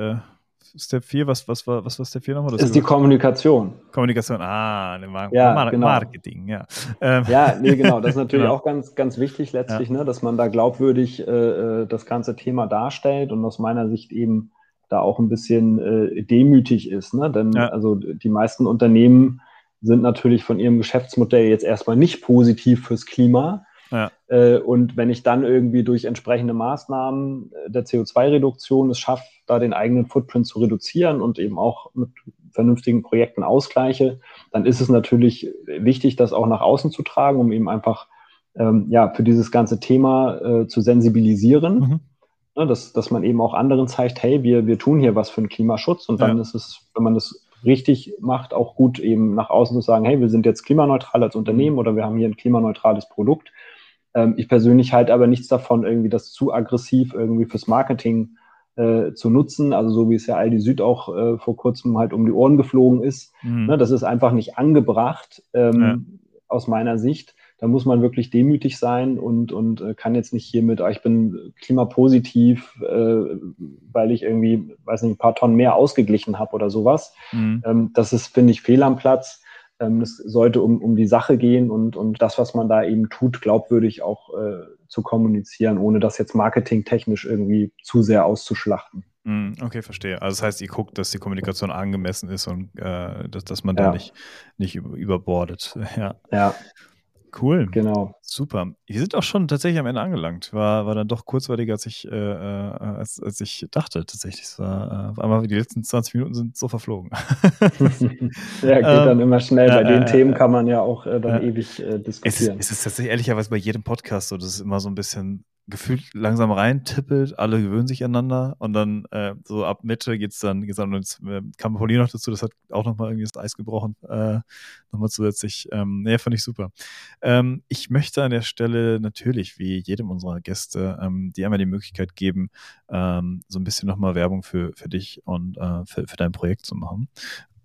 Step 4, was, was, war, was war Step 4 nochmal? Das ist die Kommunikation. Kommunikation, ah, Mar ja, Mar genau. Marketing, ja. Ähm. Ja, nee, genau. Das ist natürlich genau. auch ganz, ganz wichtig letztlich, ja. ne, dass man da glaubwürdig äh, äh, das ganze Thema darstellt und aus meiner Sicht eben da auch ein bisschen äh, demütig ist. Ne? Denn ja. also die meisten Unternehmen sind natürlich von ihrem Geschäftsmodell jetzt erstmal nicht positiv fürs Klima. Ja. Äh, und wenn ich dann irgendwie durch entsprechende Maßnahmen äh, der CO2-Reduktion es schaffe, da den eigenen Footprint zu reduzieren und eben auch mit vernünftigen Projekten ausgleiche, dann ist es natürlich wichtig, das auch nach außen zu tragen, um eben einfach ähm, ja, für dieses ganze Thema äh, zu sensibilisieren. Mhm ne, dass, dass man eben auch anderen zeigt, hey, wir, wir tun hier was für den Klimaschutz und dann ja. ist es, wenn man das richtig macht, auch gut eben nach außen zu sagen, hey, wir sind jetzt klimaneutral als Unternehmen oder wir haben hier ein klimaneutrales Produkt. Ähm, ich persönlich halte aber nichts davon, irgendwie das zu aggressiv irgendwie fürs Marketing äh, zu nutzen, also so wie es ja Aldi Süd auch äh, vor kurzem halt um die Ohren geflogen ist. Mhm. Ne, das ist einfach nicht angebracht ähm, ja. aus meiner Sicht da muss man wirklich demütig sein und, und äh, kann jetzt nicht hiermit, ah, ich bin klimapositiv, äh, weil ich irgendwie, weiß nicht, ein paar Tonnen mehr ausgeglichen habe oder sowas. Mhm. Ähm, das ist, finde ich, fehl am Platz. Ähm, es sollte um, um die Sache gehen und, und das, was man da eben tut, glaubwürdig auch äh, zu kommunizieren, ohne das jetzt marketingtechnisch irgendwie zu sehr auszuschlachten. Mhm, okay, verstehe. Also das heißt, ihr guckt, dass die Kommunikation angemessen ist und äh, dass, dass man ja. da nicht, nicht überbordet. Ja. ja. Cool. Genau. Super. Wir sind auch schon tatsächlich am Ende angelangt. War, war dann doch kurzweiliger, als ich, äh, äh als, als ich dachte, tatsächlich. Es war, äh, einmal die letzten 20 Minuten sind so verflogen. ja, geht dann immer schnell. Bei den Themen kann man ja auch äh, dann ewig äh, diskutieren. Es, es ist tatsächlich ehrlicherweise bei jedem Podcast so, dass es immer so ein bisschen gefühlt langsam reintippelt, alle gewöhnen sich aneinander und dann äh, so ab Mitte geht's dann, geht's dann jetzt, äh, kam Pauline noch dazu, das hat auch nochmal irgendwie das Eis gebrochen, äh, nochmal zusätzlich. Ähm, nee, fand ich super. Ähm, ich möchte an der Stelle natürlich, wie jedem unserer Gäste, ähm, dir einmal die Möglichkeit geben, ähm, so ein bisschen nochmal Werbung für, für dich und äh, für, für dein Projekt zu machen.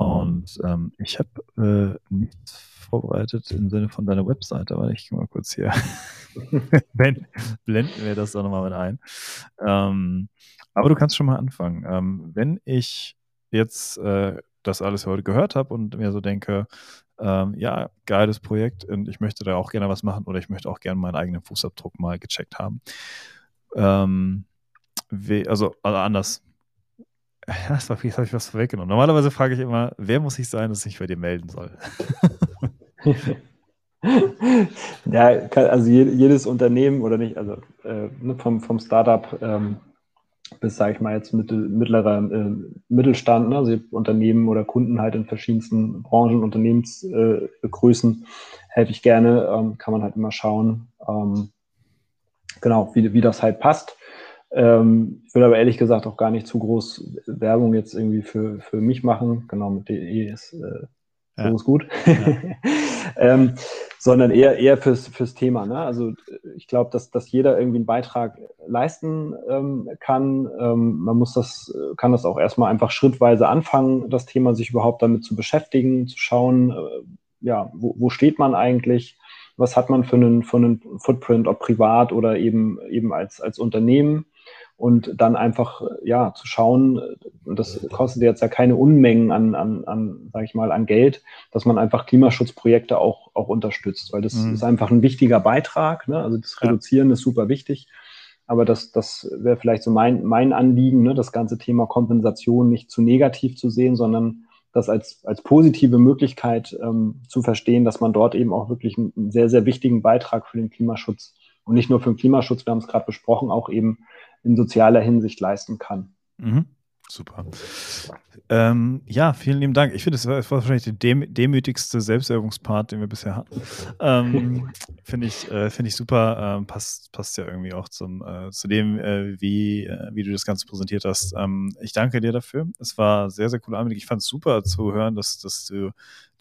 Und ähm, ich habe äh, nichts vorbereitet im Sinne von deiner Webseite, aber ich gehe mal kurz hier. blenden wir das doch nochmal mit ein. Ähm, aber du kannst schon mal anfangen. Ähm, wenn ich jetzt äh, das alles heute gehört habe und mir so denke, ähm, ja, geiles Projekt und ich möchte da auch gerne was machen oder ich möchte auch gerne meinen eigenen Fußabdruck mal gecheckt haben. Ähm, also, also anders das war, jetzt habe ich was vorweggenommen. Normalerweise frage ich immer, wer muss ich sein, dass ich bei dir melden soll? ja, also jedes Unternehmen oder nicht, also äh, ne, vom, vom Startup ähm, bis, sage ich mal, jetzt mittel, mittlerer äh, Mittelstand, ne, also Unternehmen oder Kunden halt in verschiedensten Branchen, Unternehmensgrößen, äh, helfe ich gerne, ähm, kann man halt immer schauen, ähm, genau, wie, wie das halt passt. Ähm, ich würde aber ehrlich gesagt auch gar nicht zu groß Werbung jetzt irgendwie für, für mich machen. Genau, mit DE ist äh, ja. so ist gut. Ja. ähm, sondern eher, eher fürs, fürs Thema. Ne? Also ich glaube, dass, dass jeder irgendwie einen Beitrag leisten ähm, kann. Ähm, man muss das, kann das auch erstmal einfach schrittweise anfangen, das Thema sich überhaupt damit zu beschäftigen, zu schauen, äh, ja, wo, wo steht man eigentlich? Was hat man für einen, für einen Footprint, ob privat oder eben, eben als, als Unternehmen? Und dann einfach ja zu schauen, und das kostet jetzt ja keine Unmengen an, an, an sage ich mal, an Geld, dass man einfach Klimaschutzprojekte auch, auch unterstützt, weil das mhm. ist einfach ein wichtiger Beitrag. Ne? Also das Reduzieren ja. ist super wichtig. Aber das, das wäre vielleicht so mein, mein Anliegen, ne? das ganze Thema Kompensation nicht zu negativ zu sehen, sondern das als, als positive Möglichkeit ähm, zu verstehen, dass man dort eben auch wirklich einen sehr, sehr wichtigen Beitrag für den Klimaschutz und nicht nur für den Klimaschutz, wir haben es gerade besprochen, auch eben in sozialer Hinsicht leisten kann. Mhm. Super. Ähm, ja, vielen lieben Dank. Ich finde, es war, wahrscheinlich der dem, demütigste Selbstwerbungspart, den wir bisher hatten. Ähm, finde ich, äh, find ich super. Ähm, passt, passt ja irgendwie auch zum, äh, zu dem, äh, wie, äh, wie du das Ganze präsentiert hast. Ähm, ich danke dir dafür. Es war sehr, sehr cool. Ich fand es super zu hören, dass, dass du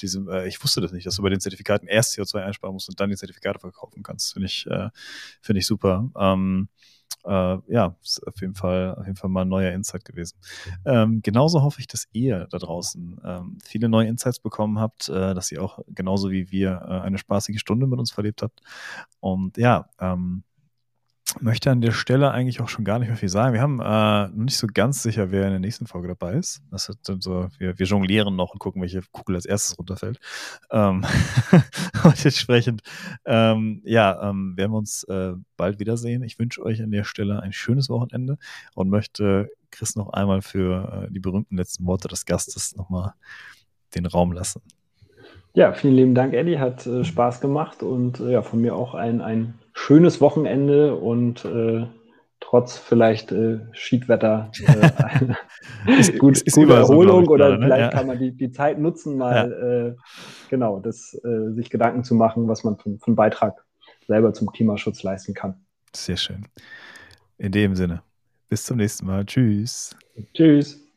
diese, äh, ich wusste das nicht, dass du bei den Zertifikaten erst CO2 einsparen musst und dann die Zertifikate verkaufen kannst. Finde ich, äh, finde ich super. Äh, ja, ist auf jeden Fall, auf jeden Fall mal ein neuer Insight gewesen. Ähm, genauso hoffe ich, dass ihr da draußen ähm, viele neue Insights bekommen habt, äh, dass ihr auch genauso wie wir äh, eine spaßige Stunde mit uns verlebt habt. Und ja, ähm, möchte an der Stelle eigentlich auch schon gar nicht mehr viel sagen. Wir haben äh, noch nicht so ganz sicher, wer in der nächsten Folge dabei ist. Das dann so, wir, wir jonglieren noch und gucken, welche Kugel als erstes runterfällt. Ähm, und entsprechend, ähm, ja, ähm, werden wir uns äh, bald wiedersehen. Ich wünsche euch an der Stelle ein schönes Wochenende und möchte Chris noch einmal für äh, die berühmten letzten Worte des Gastes nochmal den Raum lassen. Ja, vielen lieben Dank, Eddie. Hat äh, Spaß gemacht und äh, ja, von mir auch ein, ein schönes Wochenende und äh, trotz vielleicht äh, Schiedwetter äh, ist, gut, ist gute Erholung so, oder gerade, ne? vielleicht ja. kann man die, die Zeit nutzen, mal ja. äh, genau, das, äh, sich Gedanken zu machen, was man für, für einen Beitrag selber zum Klimaschutz leisten kann. Sehr schön. In dem Sinne, bis zum nächsten Mal. Tschüss. Tschüss.